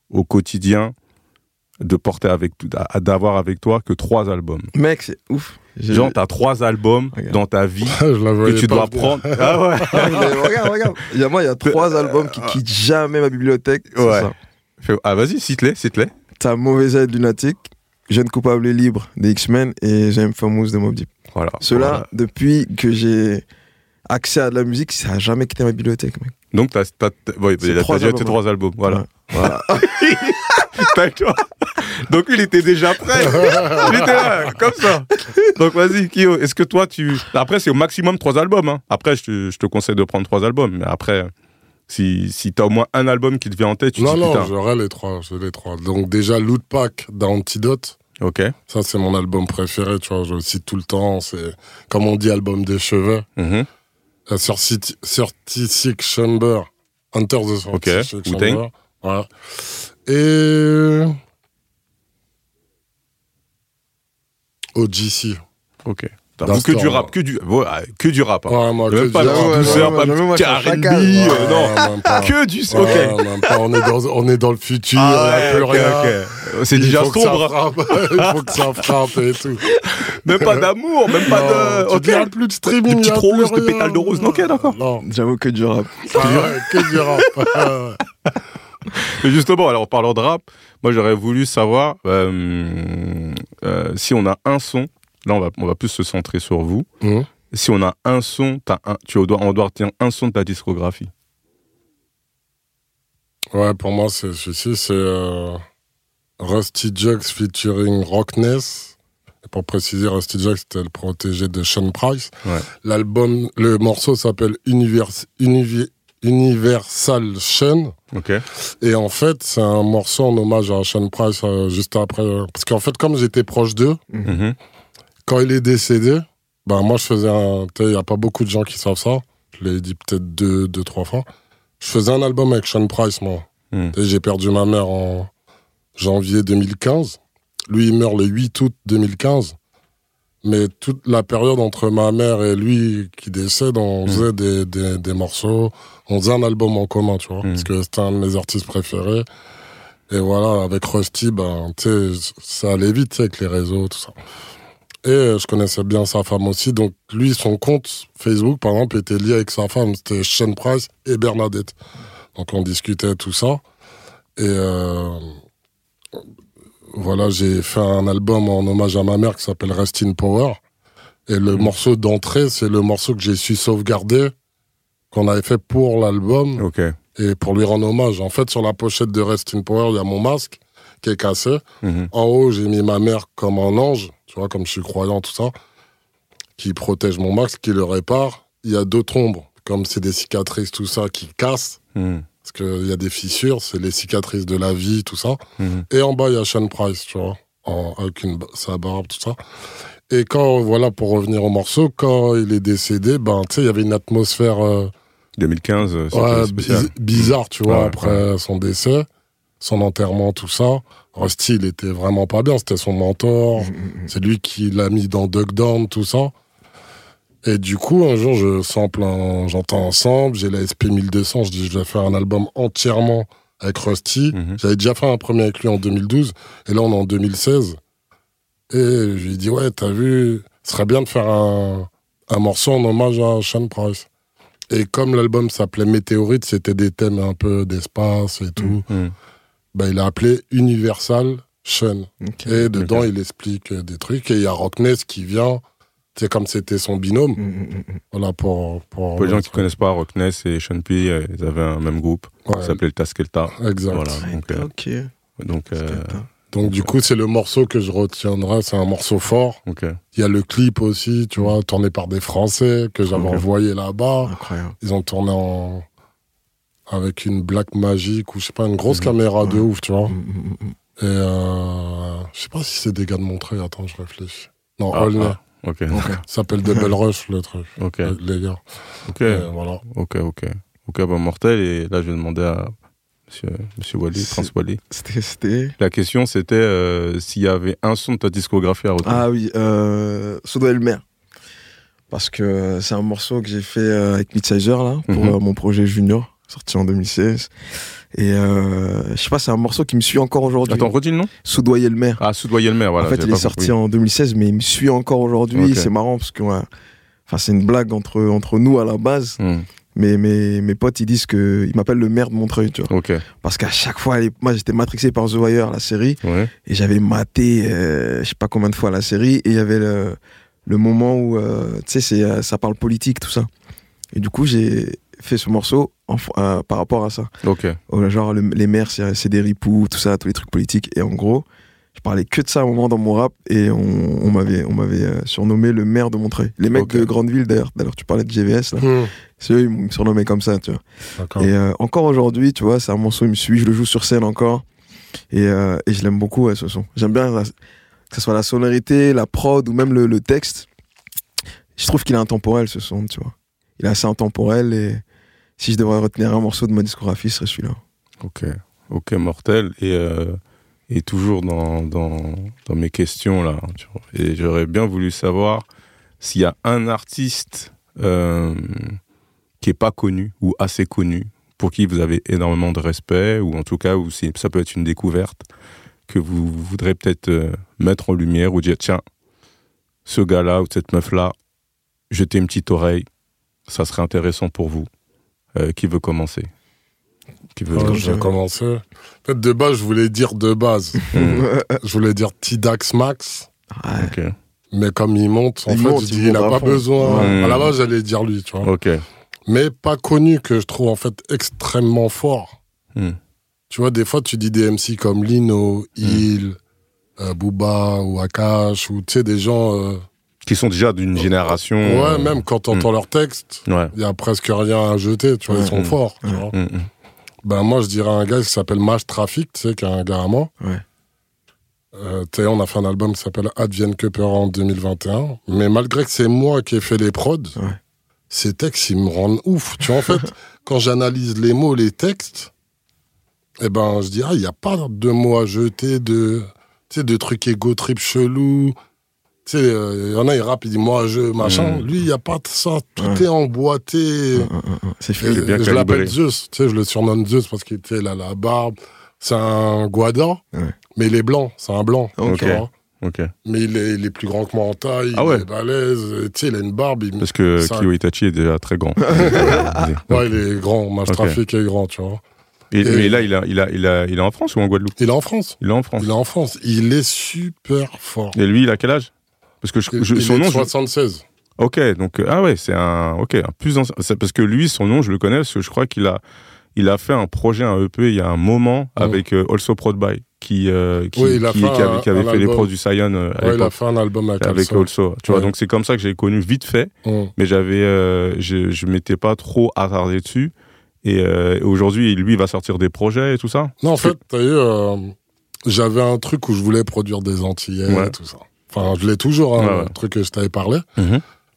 au quotidien de porter avec d'avoir avec toi que trois albums. Mec, c'est ouf. Genre t'as trois albums Regarde. dans ta vie que tu pas dois prendre. Ah ouais. Regarde, regarde. Il y a, moi, il y a trois albums qui quittent jamais ma bibliothèque. c'est Ouais. ça. Ah vas-y, cite-les, cite-les. T'as Mauvais Aide Lunatique, Jeune coupable et libre des X-Men et J'aime Famous de Mob Deep. Voilà. Voilà. depuis que j'ai accès à de la musique, ça a jamais quitté ma bibliothèque, mec. Donc t'as t'as- t'as- ouais, il a- déjà albums, tes trois albums. Voilà. Donc il était déjà prêt. il était là, comme ça. Donc vas-y, Kyo, est-ce que toi, tu... Après, c'est au maximum trois albums. hein. Après, je te, je te conseille de prendre trois albums. Mais après, si, si t'as au moins un album qui te vient en tête, tu te Non, dis, non, putain, j'aurais les trois, j'ai les trois. Donc déjà, Loot Pack d'Antidote, ok. ça c'est mon album préféré, tu vois, je le cite tout le temps, c'est, comme on dit, album des cheveux. Mhm. Euh, sur City- 36 Chamber, Hunter the 36 Ok, Chamber. Voilà. Et... OGC. Ok. T'as Dans que du rap, que du, que du rap. hein. Ouais, moi, Même que pas du rap. douceur, pas euh, non. Que du, ok. Ouais. On est dans, on est dans le futur, Ah, plus rien. ok. C'est Il déjà sombre. Il faut que ça frappe et tout. Même pas d'amour, même pas de. Non, tu dis, il y a plus de streaming. Des petites roses, des rien. pétales de rose. Ok, d'accord. Non. J'avoue que du rap. Ah que du rap. Mais justement, alors en parlant de rap, moi j'aurais voulu savoir euh, euh, si on a un son. Là, on va, on va plus se centrer sur vous. Hum. Si on a un son, t'as un, tu dois, on doit retenir un son de ta discographie. Ouais, pour moi, c'est celui-ci, c'est euh, Rusty Jux featuring Rockness. Et pour préciser, Rusty Jux, c'était le protégé de Sean Price. Ouais. L'album, le morceau s'appelle Univers, Univi- Universal Sean. Ok. Et en fait, c'est un morceau en hommage à Sean Price euh, juste après. euh, parce qu'en fait, comme j'étais proche d'eux, Mhm. quand il est décédé, ben moi je faisais un. Il n'y a pas beaucoup de gens qui savent ça. Je l'ai dit peut-être deux, deux, trois fois. Je faisais un album avec Sean Price, moi. Mm. Et j'ai perdu ma mère en janvier 2015. Lui, il meurt le 8 août 2015. Mais toute la période entre ma mère et lui qui décède, on Mm. faisait des, des, des morceaux. On faisait un album en commun, tu vois. Mm. Parce que c'était un de mes artistes préférés. Et voilà, avec Rusty, ben, ça allait vite, tu sais, avec les réseaux, tout ça. Et euh, je connaissais bien sa femme aussi. Donc, lui, son compte Facebook, par exemple, était lié avec sa femme. C'était Sean Price et Bernadette. Donc, on discutait tout ça. Et euh, voilà, j'ai fait un album en hommage à ma mère qui s'appelle Rest in Power. Et le morceau d'entrée, c'est le morceau que j'ai su sauvegarder, qu'on avait fait pour l'album et pour lui rendre hommage. En fait, sur la pochette de Rest in Power, il y a mon masque qui est cassé. Mhm. En haut, j'ai mis ma mère comme un ange, tu vois, comme je suis croyant, tout ça, qui protège mon masque, qui le répare. Il y a d'autres ombres, comme c'est des cicatrices, tout ça, qui cassent, Mhm. Parce qu'il y a des fissures, c'est les cicatrices de la vie, tout ça. Mhm. Et en bas, il y a Sean Price, tu vois, en, avec une, sa barbe, tout ça. Et quand, voilà, pour revenir au morceau, quand il est décédé, ben, tu sais, il y avait une atmosphère... euh, 2015, euh, c'était Ouais, spécial. bizarre, tu vois, Ouais, après son décès, son enterrement, tout ça. Rusty, il était vraiment pas bien, c'était son mentor, c'est lui qui l'a mis dans Duck Down, tout ça. Et du coup, un jour, je sample un, j'entends ensemble, j'ai la SP 1200, je dis, je vais faire un album entièrement avec Rusty. Mhm. J'avais déjà fait un premier avec lui en 2012, et là, on est en 2016. Et je lui ai dit, ouais, t'as vu, ce serait bien de faire un, un morceau en hommage à Sean Price. Et comme l'album s'appelait Météorite, c'était des thèmes un peu d'espace et tout, Mhm. bah, il a appelé Universal Sean. Et dedans, il explique des trucs. Et il y a Rockness qui vient C'est comme c'était son binôme. Mm, mm, mm. Voilà, pour. Pour, Pour les gens qui connaissent pas, Rockness et Sean P, euh, ils avaient un même groupe. Ouais, Ça s'appelait le Taskelta. Exact. Voilà. Donc, euh, Ok. donc, euh, Donc, du coup, c'est le morceau que je retiendrai. C'est un morceau fort. ok. Il y a le clip aussi, tu vois, tourné par des Français que j'avais Ok. envoyé là-bas. Incroyable. Ils ont tourné en. Avec une Black Magic ou je sais pas, une grosse caméra de ouf, tu vois. Et euh, je sais pas si c'est des gars de Montreuil. Attends, je réfléchis. Non, Ah, ah, ok. S'appelle Double Rush, le truc. Ok. euh, Les gars. Ok. Et voilà. Ok. Ok. Ok. Bah, mortel. Et là, je vais demander à Monsieur, Monsieur Wally, Prince Wally. C'était. La question, c'était euh, s'il y avait un son de ta discographie à retenir. Ah oui, euh, Sodo Elmer. Parce que c'est un morceau que j'ai fait euh, avec Midsizer, là, pour Mhm. euh, mon projet Junior, sorti en 2016. Et euh, je sais pas, c'est un morceau qui me suit encore aujourd'hui. Attends, redis le nom Soudoyer le maire. Ah, Soudoyer le maire, voilà. en fait, il est sorti en 2016, mais il me suit encore aujourd'hui. C'est marrant parce que, ouais, c'est une blague entre, entre nous à la base. Hmm, Mais mes, mes potes, ils disent que, ils m'appellent le maire de Montreuil, tu vois. Parce qu'à chaque fois, moi, j'étais matrixé par The Wire, la série. Ouais. Et j'avais maté, euh, je sais pas combien de fois la série, et il y avait le, le moment où, euh, tu sais, euh, ça parle politique, tout ça. Et du coup, j'ai fait ce morceau en euh, par rapport à ça. Ok. Oh, Genre, le- les maires, c'est des ripoux, tout ça, tous les trucs politiques. Et en gros, je parlais que de ça à un moment dans mon rap, et on, on m'avait on m'avait euh, surnommé le maire de Montreuil. Les mecs de Grandeville, d'ailleurs, d'ailleurs, tu parlais de GVS, là. Hmm, C'est eux, ils me surnommaient comme ça, tu vois. Et euh, encore aujourd'hui, tu vois, c'est un morceau, il me suit, je le joue sur scène encore. Et, euh, et je l'aime beaucoup, ouais, ce son. J'aime bien la- que ce soit la sonorité, la prod ou même le, le texte. Je trouve qu'il est intemporel, ce son, tu vois. Il est assez intemporel et si je devrais retenir un morceau de ma discographie, ce serait celui-là. Ok, ok, mortel. Et, euh, toujours dans, mes questions, là. Et j'aurais bien voulu savoir s'il y a un artiste euh, qui est pas connu ou assez connu, pour qui vous avez énormément de respect, ou en tout cas, où ça peut être une découverte, que vous voudrez peut-être euh, mettre en lumière ou dire tiens, ce gars-là ou cette meuf-là, jetez une petite oreille, ça serait intéressant pour vous. Euh, qui veut commencer? Qui veut Ouais, je vais commencer. En fait, de base, je voulais dire de base. Hmm, je voulais dire Tidax Max. Ouais. ok. Mais comme il monte, en Il fait, monte, je dis, il n'a pas fond. besoin. Ouais. À la base, j'allais dire lui, tu vois. Ok. Mais pas connu, que je trouve en fait extrêmement fort. Hmm. Tu vois, des fois, tu dis des MC comme Lino, Il, euh, Booba ou Akash, ou tu sais, des gens. euh, Qui sont déjà d'une génération. ouais, euh, même quand tu entends leurs textes, Ouais. il y a presque rien à jeter, tu vois, Ouais. ils sont Mm. forts. Tu vois. Mm, mm. Ben, moi, je dirais un gars qui s'appelle Mash Traffic, tu sais, qui est un gars à moi. Ouais. Euh, on a fait un album qui s'appelle Advienne que peur en 2021. Mais malgré que c'est moi qui ai fait les prods, Ouais. ces textes, ils me rendent ouf. Tu vois, en fait, quand j'analyse les mots, les textes, eh ben, je dis, ah, il n'y a pas de mots à jeter, de, tu sais, de trucs égo trip chelou. Tu sais, euh, il y en a, ils rappent, ils disent, moi, je, machin. Mm. Lui, il n'y a pas de ça. Tout Ouais. est emboîté. Un. C'est bien je l'appelle Zeus, tu sais, je le surnomme Zeus parce qu'il il a la barbe. C'est un Guada, Ouais. mais il est blanc, c'est un blanc. Ok. tu vois. Ok. Mais il est, il est plus grand que moi en taille, Ah ouais. il est balèze, tu sais, il a une barbe. Il... Parce que Ça- Kyo Itachi est déjà très grand. Ouais, il est grand, Match Ok. Trafic est grand, tu vois. Et- Et- mais là, il, a, il, a, il, a, il est en France ou en Guadeloupe? Il est en France, Il est en France. il est en France. Il est super fort. Et lui, il a quel âge? Parce que je, je- son nom. je- 76. Ok, donc euh, ah ouais, c'est un ok, un plus ancien. Parce que lui, son nom, je le connais parce que je crois qu'il a, il a fait un projet, un EP, il y a un moment Mm. avec euh, Also Prod By qui, euh, qui, Oui, qui, fait qui avait, un- qui avait fait les pros du Saiyan euh, Ouais, il a fait un album avec, avec. Also. Tu vois, Ouais. donc c'est comme ça que j'ai connu vite fait, Hum. mais j'avais, euh, je, je m'étais pas trop attardé dessus. Et euh, aujourd'hui, lui, il va sortir des projets et tout ça? Non, en fait, t'as eu, j'avais un truc où je voulais produire des Antillais Ouais. et tout ça. Enfin, je l'ai toujours, hein, Ouais, le truc que je t'avais parlé.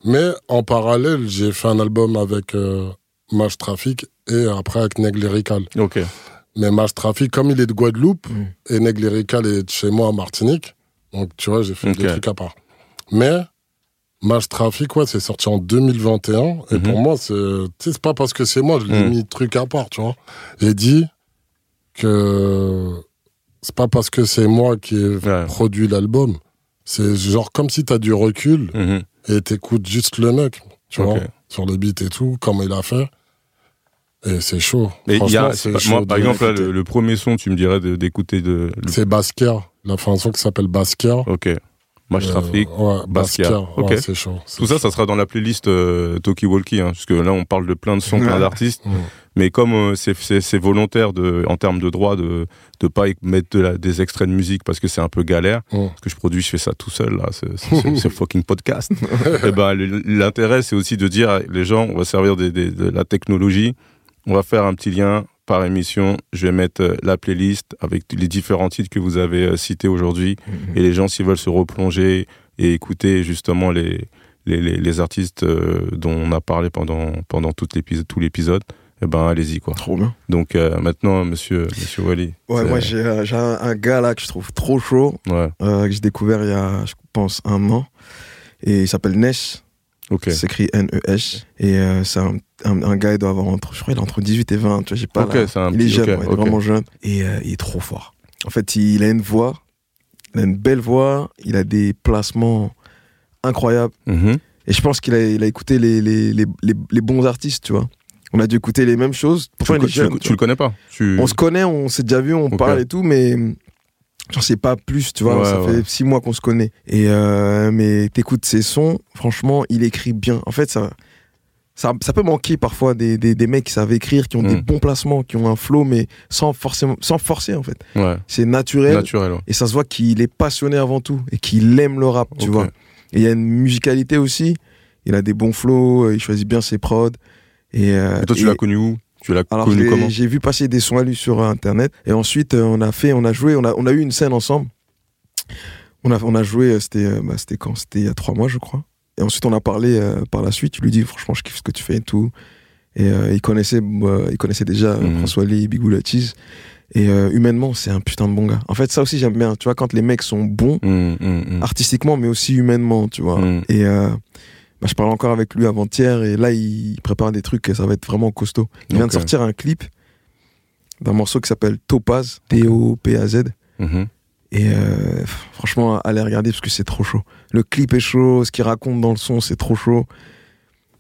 Mais en parallèle, j'ai fait un album avec euh, Mash Traffic et après avec Neg Lyrical. Ok. Mais Mash Traffic, comme il est de Guadeloupe Mm. et Neg Lyrical est de chez moi à Martinique, donc tu vois, j'ai fait des trucs à part. Mais Mash Traffic, ouais, c'est sorti en 2021 et pour moi, c'est pas parce que c'est moi, je l'ai Mm. mis truc à part, tu vois. J'ai dit que c'est pas parce que c'est moi qui ai Ouais. produit l'album. C'est genre comme si t'as du recul Mhm. et t'écoutes juste le mec, tu vois, sur les beats et tout, comme il a fait. Et c'est chaud. Et y a, pas- chaud. moi, par exemple, là, le, le premier son, tu me dirais d'écouter de. le- C'est Basker. Il a fait un son qui s'appelle Basker. Ok. Match Euh, Trafic. Ouais, Basquiat. Basquiat. Ok. Ouais, c'est chaud. c'est Tout ça, chaud. ça sera dans la playlist euh, Talkie Walkie, hein, parce que là, on parle de plein de sons, plein d'artistes. Mais comme euh, c'est- c'est c'est volontaire de, en termes de droit de de pas mettre de la- des extraits de musique parce que c'est un peu galère, Mm. parce que je produis, je fais ça tout seul là, c'est- c'est fucking podcast. Et ben le- l'intérêt c'est aussi de dire à les gens, on va servir des- des- de la technologie, on va faire un petit lien par émission. Je vais mettre euh, la playlist avec les différents titres que vous avez euh, cités aujourd'hui. Et les gens, s'ils veulent se replonger et écouter justement les, les, les, les artistes euh, dont on a parlé pendant, pendant tout l'épisode, tout l'épisode, eh ben, allez-y, quoi. Trop bien. Donc, euh, maintenant, monsieur, monsieur Wally. Ouais, moi j'ai euh, un, un gars là que je trouve trop chaud, Ouais, euh, que j'ai découvert il y a, je pense, un an. Et il s'appelle Nesh. Ok. Ça s'écrit N-E-S. Et euh, c'est un, un, un gars, il doit avoir entre, je crois, il a entre 18 et 20. Tu vois, j'ai pas la- c'est il est jeune, ok, ouais, il est ok. vraiment jeune. Et euh, il est trop fort. En fait, il, a une voix, il a une belle voix, il a des placements incroyables. Mhm. Et je pense qu'il a, il a écouté les, les, les, les, les bons artistes, tu vois. On a dû écouter les mêmes choses. Tu, Pourtant, il est tu le- jeune. tu le connais pas. On se connaît, on s'est déjà vu, on parle et tout, mais j'en sais pas plus, tu vois. Ouais, ça ouais. fait six mois qu'on se connaît. Et euh, mais t'écoutes ses sons, franchement, il écrit bien. En fait, ça, ça, ça peut manquer parfois des, des, des mecs qui savent écrire, qui ont des Mm. bons placements, qui ont un flow, mais sans forcément, sans forcer en fait. Ouais, C'est naturel. Et ça se voit qu'il est passionné avant tout et qu'il aime le rap, tu vois. Et il y a une musicalité aussi. Il a des bons flows, il choisit bien ses prods. Et, euh, Et toi, tu l'as connu où? Tu l'as connu j'ai- comment j'ai vu passer des sons à lui sur internet et ensuite euh, on a fait, on a joué, on a, on a eu une scène ensemble. On a, on a joué, euh, c'était, euh, bah, quand? C'était il y a trois mois je crois. Et ensuite on a parlé euh, par la suite. Je lui dis franchement je kiffe ce que tu fais et tout. Et euh, il connaissait, euh, il connaissait déjà euh, Mhm. François Lee, Latis. Et euh, humainement c'est un putain de bon gars. En fait ça aussi j'aime bien. Tu vois quand les mecs sont bons hum, hum. artistiquement mais aussi humainement, tu vois. Et euh, bah, je parlais encore avec lui avant-hier et là il prépare des trucs et ça va être vraiment costaud. Il vient de Ok. sortir un clip d'un morceau qui s'appelle Topaz, T-O-P-A-Z. Mhm. Et euh, franchement, allez regarder parce que c'est trop chaud. Le clip est chaud, ce qu'il raconte dans le son, c'est trop chaud.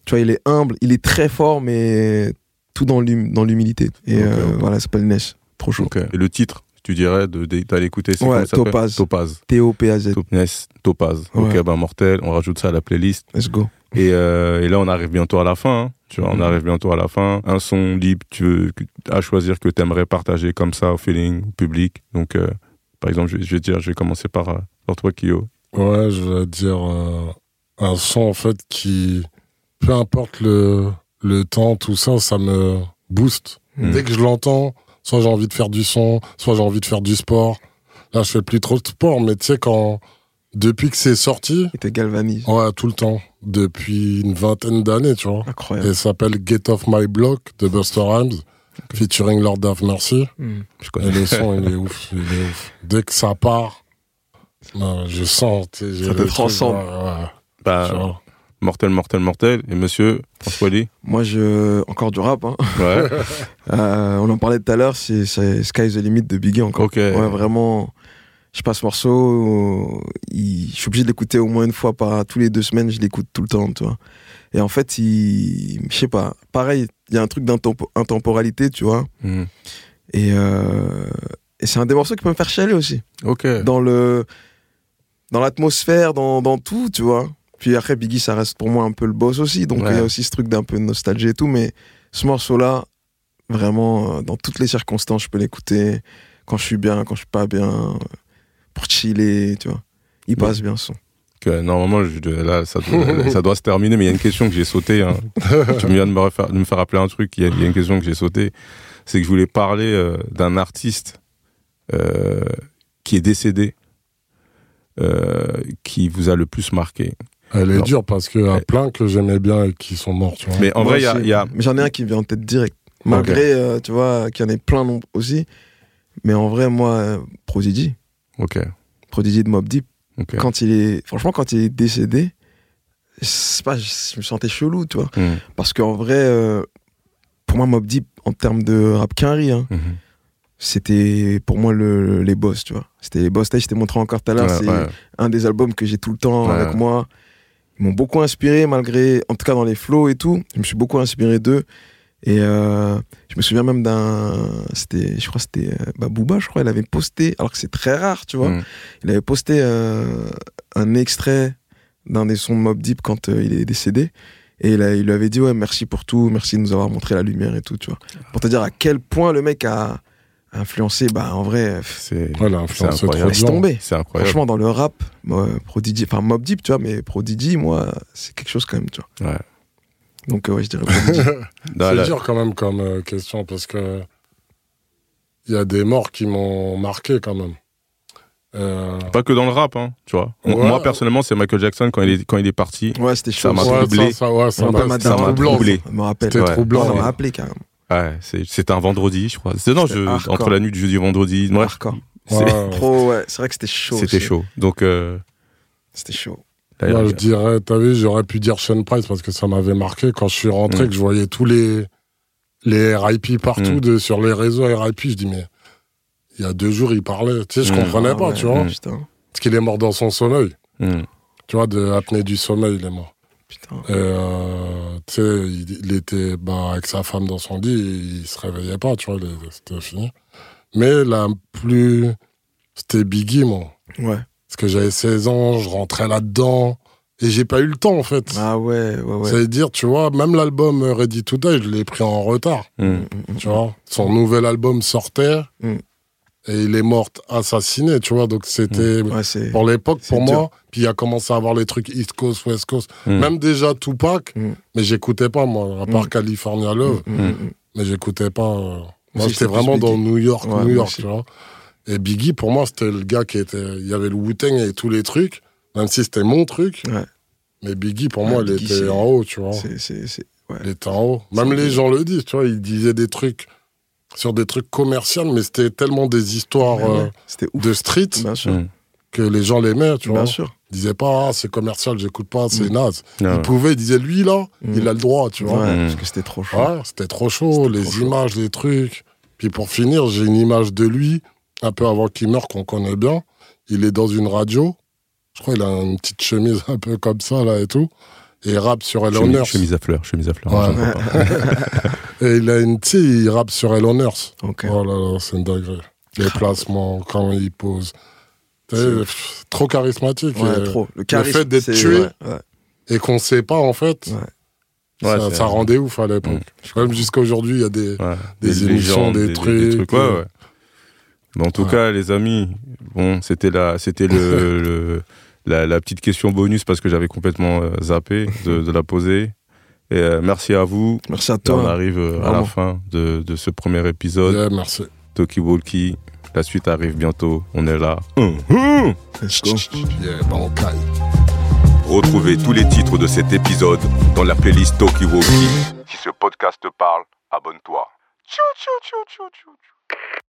Tu vois, il est humble, il est très fort, mais tout dans l'hum- dans l'humilité. Et euh, voilà, ça s'appelle Nesh. Trop chaud. Et le titre, tu dirais d'aller écouter c'est Ouais, Topaz. Topaz. T-O-P-A-Z. Topaz. Topaz. Ouais. Ok, ben mortel. On rajoute ça à la playlist. Let's go. Et, euh, et là, on arrive bientôt à la fin. hein. Tu vois, on Mhm. arrive bientôt à la fin. Un son libre, tu veux, à choisir que tu aimerais partager comme ça au feeling, au public. Donc, euh, par exemple, je, je vais dire, je vais commencer par, euh, par toi, Kyo. Ouais, je vais dire euh, un son en fait qui, peu importe le, le temps, tout ça, ça me booste. Mm. Dès que je l'entends, soit j'ai envie de faire du son, soit j'ai envie de faire du sport. Là, je fais plus trop de sport, mais tu sais, quand, depuis que c'est sorti, Il te galvanise. ouais, tout le temps, depuis une vingtaine d'années, tu vois. Et Incroyable. ça s'appelle Get Off My Block de Buster Rhymes, featuring Lord of Mercy. Hmm. Je Et connais. le son, il est ouf, il est ouf. Dès que ça part, je sens, Ça te transcende. ouais, ouais, Bah, tu vois. Mortel, mortel, mortel. Et monsieur, François Lee Moi, je. Encore du rap, hein. Ouais. Euh, on en parlait tout à l'heure, c'est Sky's the Limit de Biggie encore. ok. Ouais, vraiment. Je passe ce morceau, euh, il- je suis obligé de l'écouter au moins une fois par tous les deux semaines, je l'écoute tout le temps, tu vois. Et en fait, il, je sais pas, pareil, il y a un truc d'intempo- intemporalité, tu vois. Mhm. Et, euh, et c'est un des morceaux qui peut me faire chialer aussi. Ok. Dans le, dans l'atmosphère, dans, dans tout, tu vois. Puis après, Biggie, ça reste pour moi un peu le boss aussi, donc il Ouais. y a aussi ce truc d'un peu de nostalgie et tout, mais ce morceau-là, vraiment, euh, dans toutes les circonstances, je peux l'écouter. Quand je suis bien, quand je suis pas bien, euh, pour chiller, tu vois. Il passe bien son. que normalement, je, là, ça, doit- ça doit se terminer, mais il y a une question que j'ai sautée. Hein. tu viens de me, refaire- de me faire rappeler un truc. Il y, a, il y a une question que j'ai sautée. C'est que je voulais parler euh, d'un artiste euh, qui est décédé, euh, qui vous a le plus marqué. Elle est dure parce qu'il y a Ouais. plein que j'aimais bien et qui sont morts, tu vois. Mais en Moi vrai, il y a, y a- Mais j'en ai un qui me vient en tête direct. Malgré, euh, tu vois, qu'il y en ait plein non- aussi. Mais en vrai, moi, euh, Prodigy. Ok. Prodigy de Mob Deep. ok. Quand il est, franchement, quand il est décédé, je sais pas, je, je me sentais chelou, tu vois. Mhm. Parce qu'en vrai, euh, pour moi, Mob Deep, en termes de rap quinri, hein, Mhm. c'était pour moi le, les boss, tu vois. C'était les boss. Là, je t'ai montré encore tout à l'heure. Ouais, c'est ouais. un des albums que j'ai tout le temps Ouais. avec moi. Ils m'ont beaucoup inspiré, malgré, en tout cas dans les flows et tout. Je me suis beaucoup inspiré d'eux. Et euh, je me souviens même d'un, c'était, je crois, que c'était euh, Booba, je crois, il avait posté, alors que c'est très rare, tu vois, Mm. il avait posté euh, un extrait d'un des sons de Mob Deep quand euh, il est décédé. Et il, a- il lui avait dit, ouais, merci pour tout, merci de nous avoir montré la lumière et tout, tu vois. Pour te dire à quel point le mec a influencé, bah, en vrai, pff, C'est trop incroyable. laisse tomber. c'est incroyable. Franchement, dans le rap, moi, Prodigy, enfin Mob Deep, tu vois, mais Prodigy, moi, c'est quelque chose quand même, tu vois. Ouais. Donc, euh, ouais, je dirais Prodigy. C'est dur quand même comme euh, question parce que il y a des morts qui m'ont marqué quand même. Euh, Pas que dans le rap, hein, tu vois. Ouais. Moi, personnellement, c'est Michael Jackson quand il est, quand il est parti. ouais, c'était chaud. Ça m'a troublé. ça, ça, ça m'a troublé. Ouais. m'a appelé carrément. Ouais, c'est- c'était un vendredi, je crois. C'est- Non, je, C'était hardcore. entre la nuit du jeudi et vendredi. Bref, Hardcore. c'est- Ouais. Trop, ouais. C'est vrai que c'était chaud. c'était chaud. Donc, euh, C'était chaud. là, Moi, il- je dirais, t'as vu, j'aurais pu dire Sean Price parce que ça m'avait marqué quand je suis rentré, Mm. que je voyais tous les, les RIP partout Mm. de, sur les réseaux RIP. Je dis, mais il y a deux jours, il parlait. Tu sais, je Mm. comprenais Ah pas, ouais, tu vois. Putain. Parce qu'il est mort dans son sommeil. Hmm. Tu vois, de apnée du sommeil, il est mort. Putain. Et euh, tu sais, il, il était bah, avec sa femme dans son lit, et il se réveillait pas, tu vois, c'était fini. Mais la plus. C'était Biggie, moi. Ouais. Parce que j'avais 16 ans, je rentrais là-dedans, et j'ai pas eu le temps, en fait. Ah ouais, ouais, ouais. Ça veut dire, tu vois, même l'album Ready to Die, je l'ai pris en retard, Hmm. Mm, mm, tu vois. Son nouvel album sortait, Mm. Et il est mort assassiné, tu vois. Donc c'était. mm. Ouais. Pour l'époque, pour dur. moi, puis il a commencé à avoir les trucs East Coast, West Coast. Hmm. Même déjà Tupac, Mm. mais j'écoutais pas, moi, à part Mm. California Love, Mm, mm, mm. mais j'écoutais pas. euh, Moi, j'étais vraiment dans. New York, Ouais, New York, tu vois. Et Biggie, pour moi, c'était le gars qui était. Il y avait le Wu-Tang et tous les trucs, même si c'était mon truc. Ouais. Mais Biggie, pour Ouais, moi, il était en haut, tu vois. Il était en haut. Même les gens le disent, tu vois. Ils disaient des trucs sur des trucs commerciaux, mais c'était tellement des histoires Ouais, euh, ouais. De street Bien sûr. Hmm. que les gens l'aimaient, tu vois. Sûr. Ils disaient pas, ah, c'est commercial, j'écoute pas, c'est Mm. naze. Ouais. Ils pouvaient, ils disaient, lui, là, Mm. il a le droit, tu vois. Ouais, Mm. parce que c'était trop chaud. Ouais, c'était trop chaud, C'était les trop chaud. images, les trucs. Puis pour finir, j'ai une image de lui, un peu avant qu'il meure, qu'on connaît bien. Il est dans une radio. Je crois qu'il a une petite chemise un peu comme ça, là, et tout. Et il rappe sur El Chemise, Honors. chemise à fleurs, chemise à fleurs. Ouais. pas. Et il a une, sais, il rappe sur El Honors. Ok. Oh là là, c'est une dinguerie. Les placements, quand il pose. Pff, trop charismatique. Ouais, et, trop. Le charisme. fait d'être tué, ouais, ouais. et qu'on sait pas, en fait. Ouais. Ouais, ça, ça rendait ouf à l'époque. Mm. Même jusqu'à aujourd'hui, il y a des. Ouais. Des émissions, des trucs, ouais, euh. ouais. Mais en tout Ouais. cas, les amis, bon, c'était la, c'était le, le- la, la petite question bonus parce que j'avais complètement euh, zappé de, de la poser. Et euh, merci à vous. Merci à Là, on toi. arrive euh, à la fin de, de ce premier épisode. Yeah, merci. Toki Walkie. La suite arrive bientôt. On est là. Yeah, bancaille. Retrouvez tous les titres de cet épisode dans la playlist Toki Walkie. Si ce podcast te parle, abonne-toi. Tchou, tchou, tchou, tchou, tchou, tchou.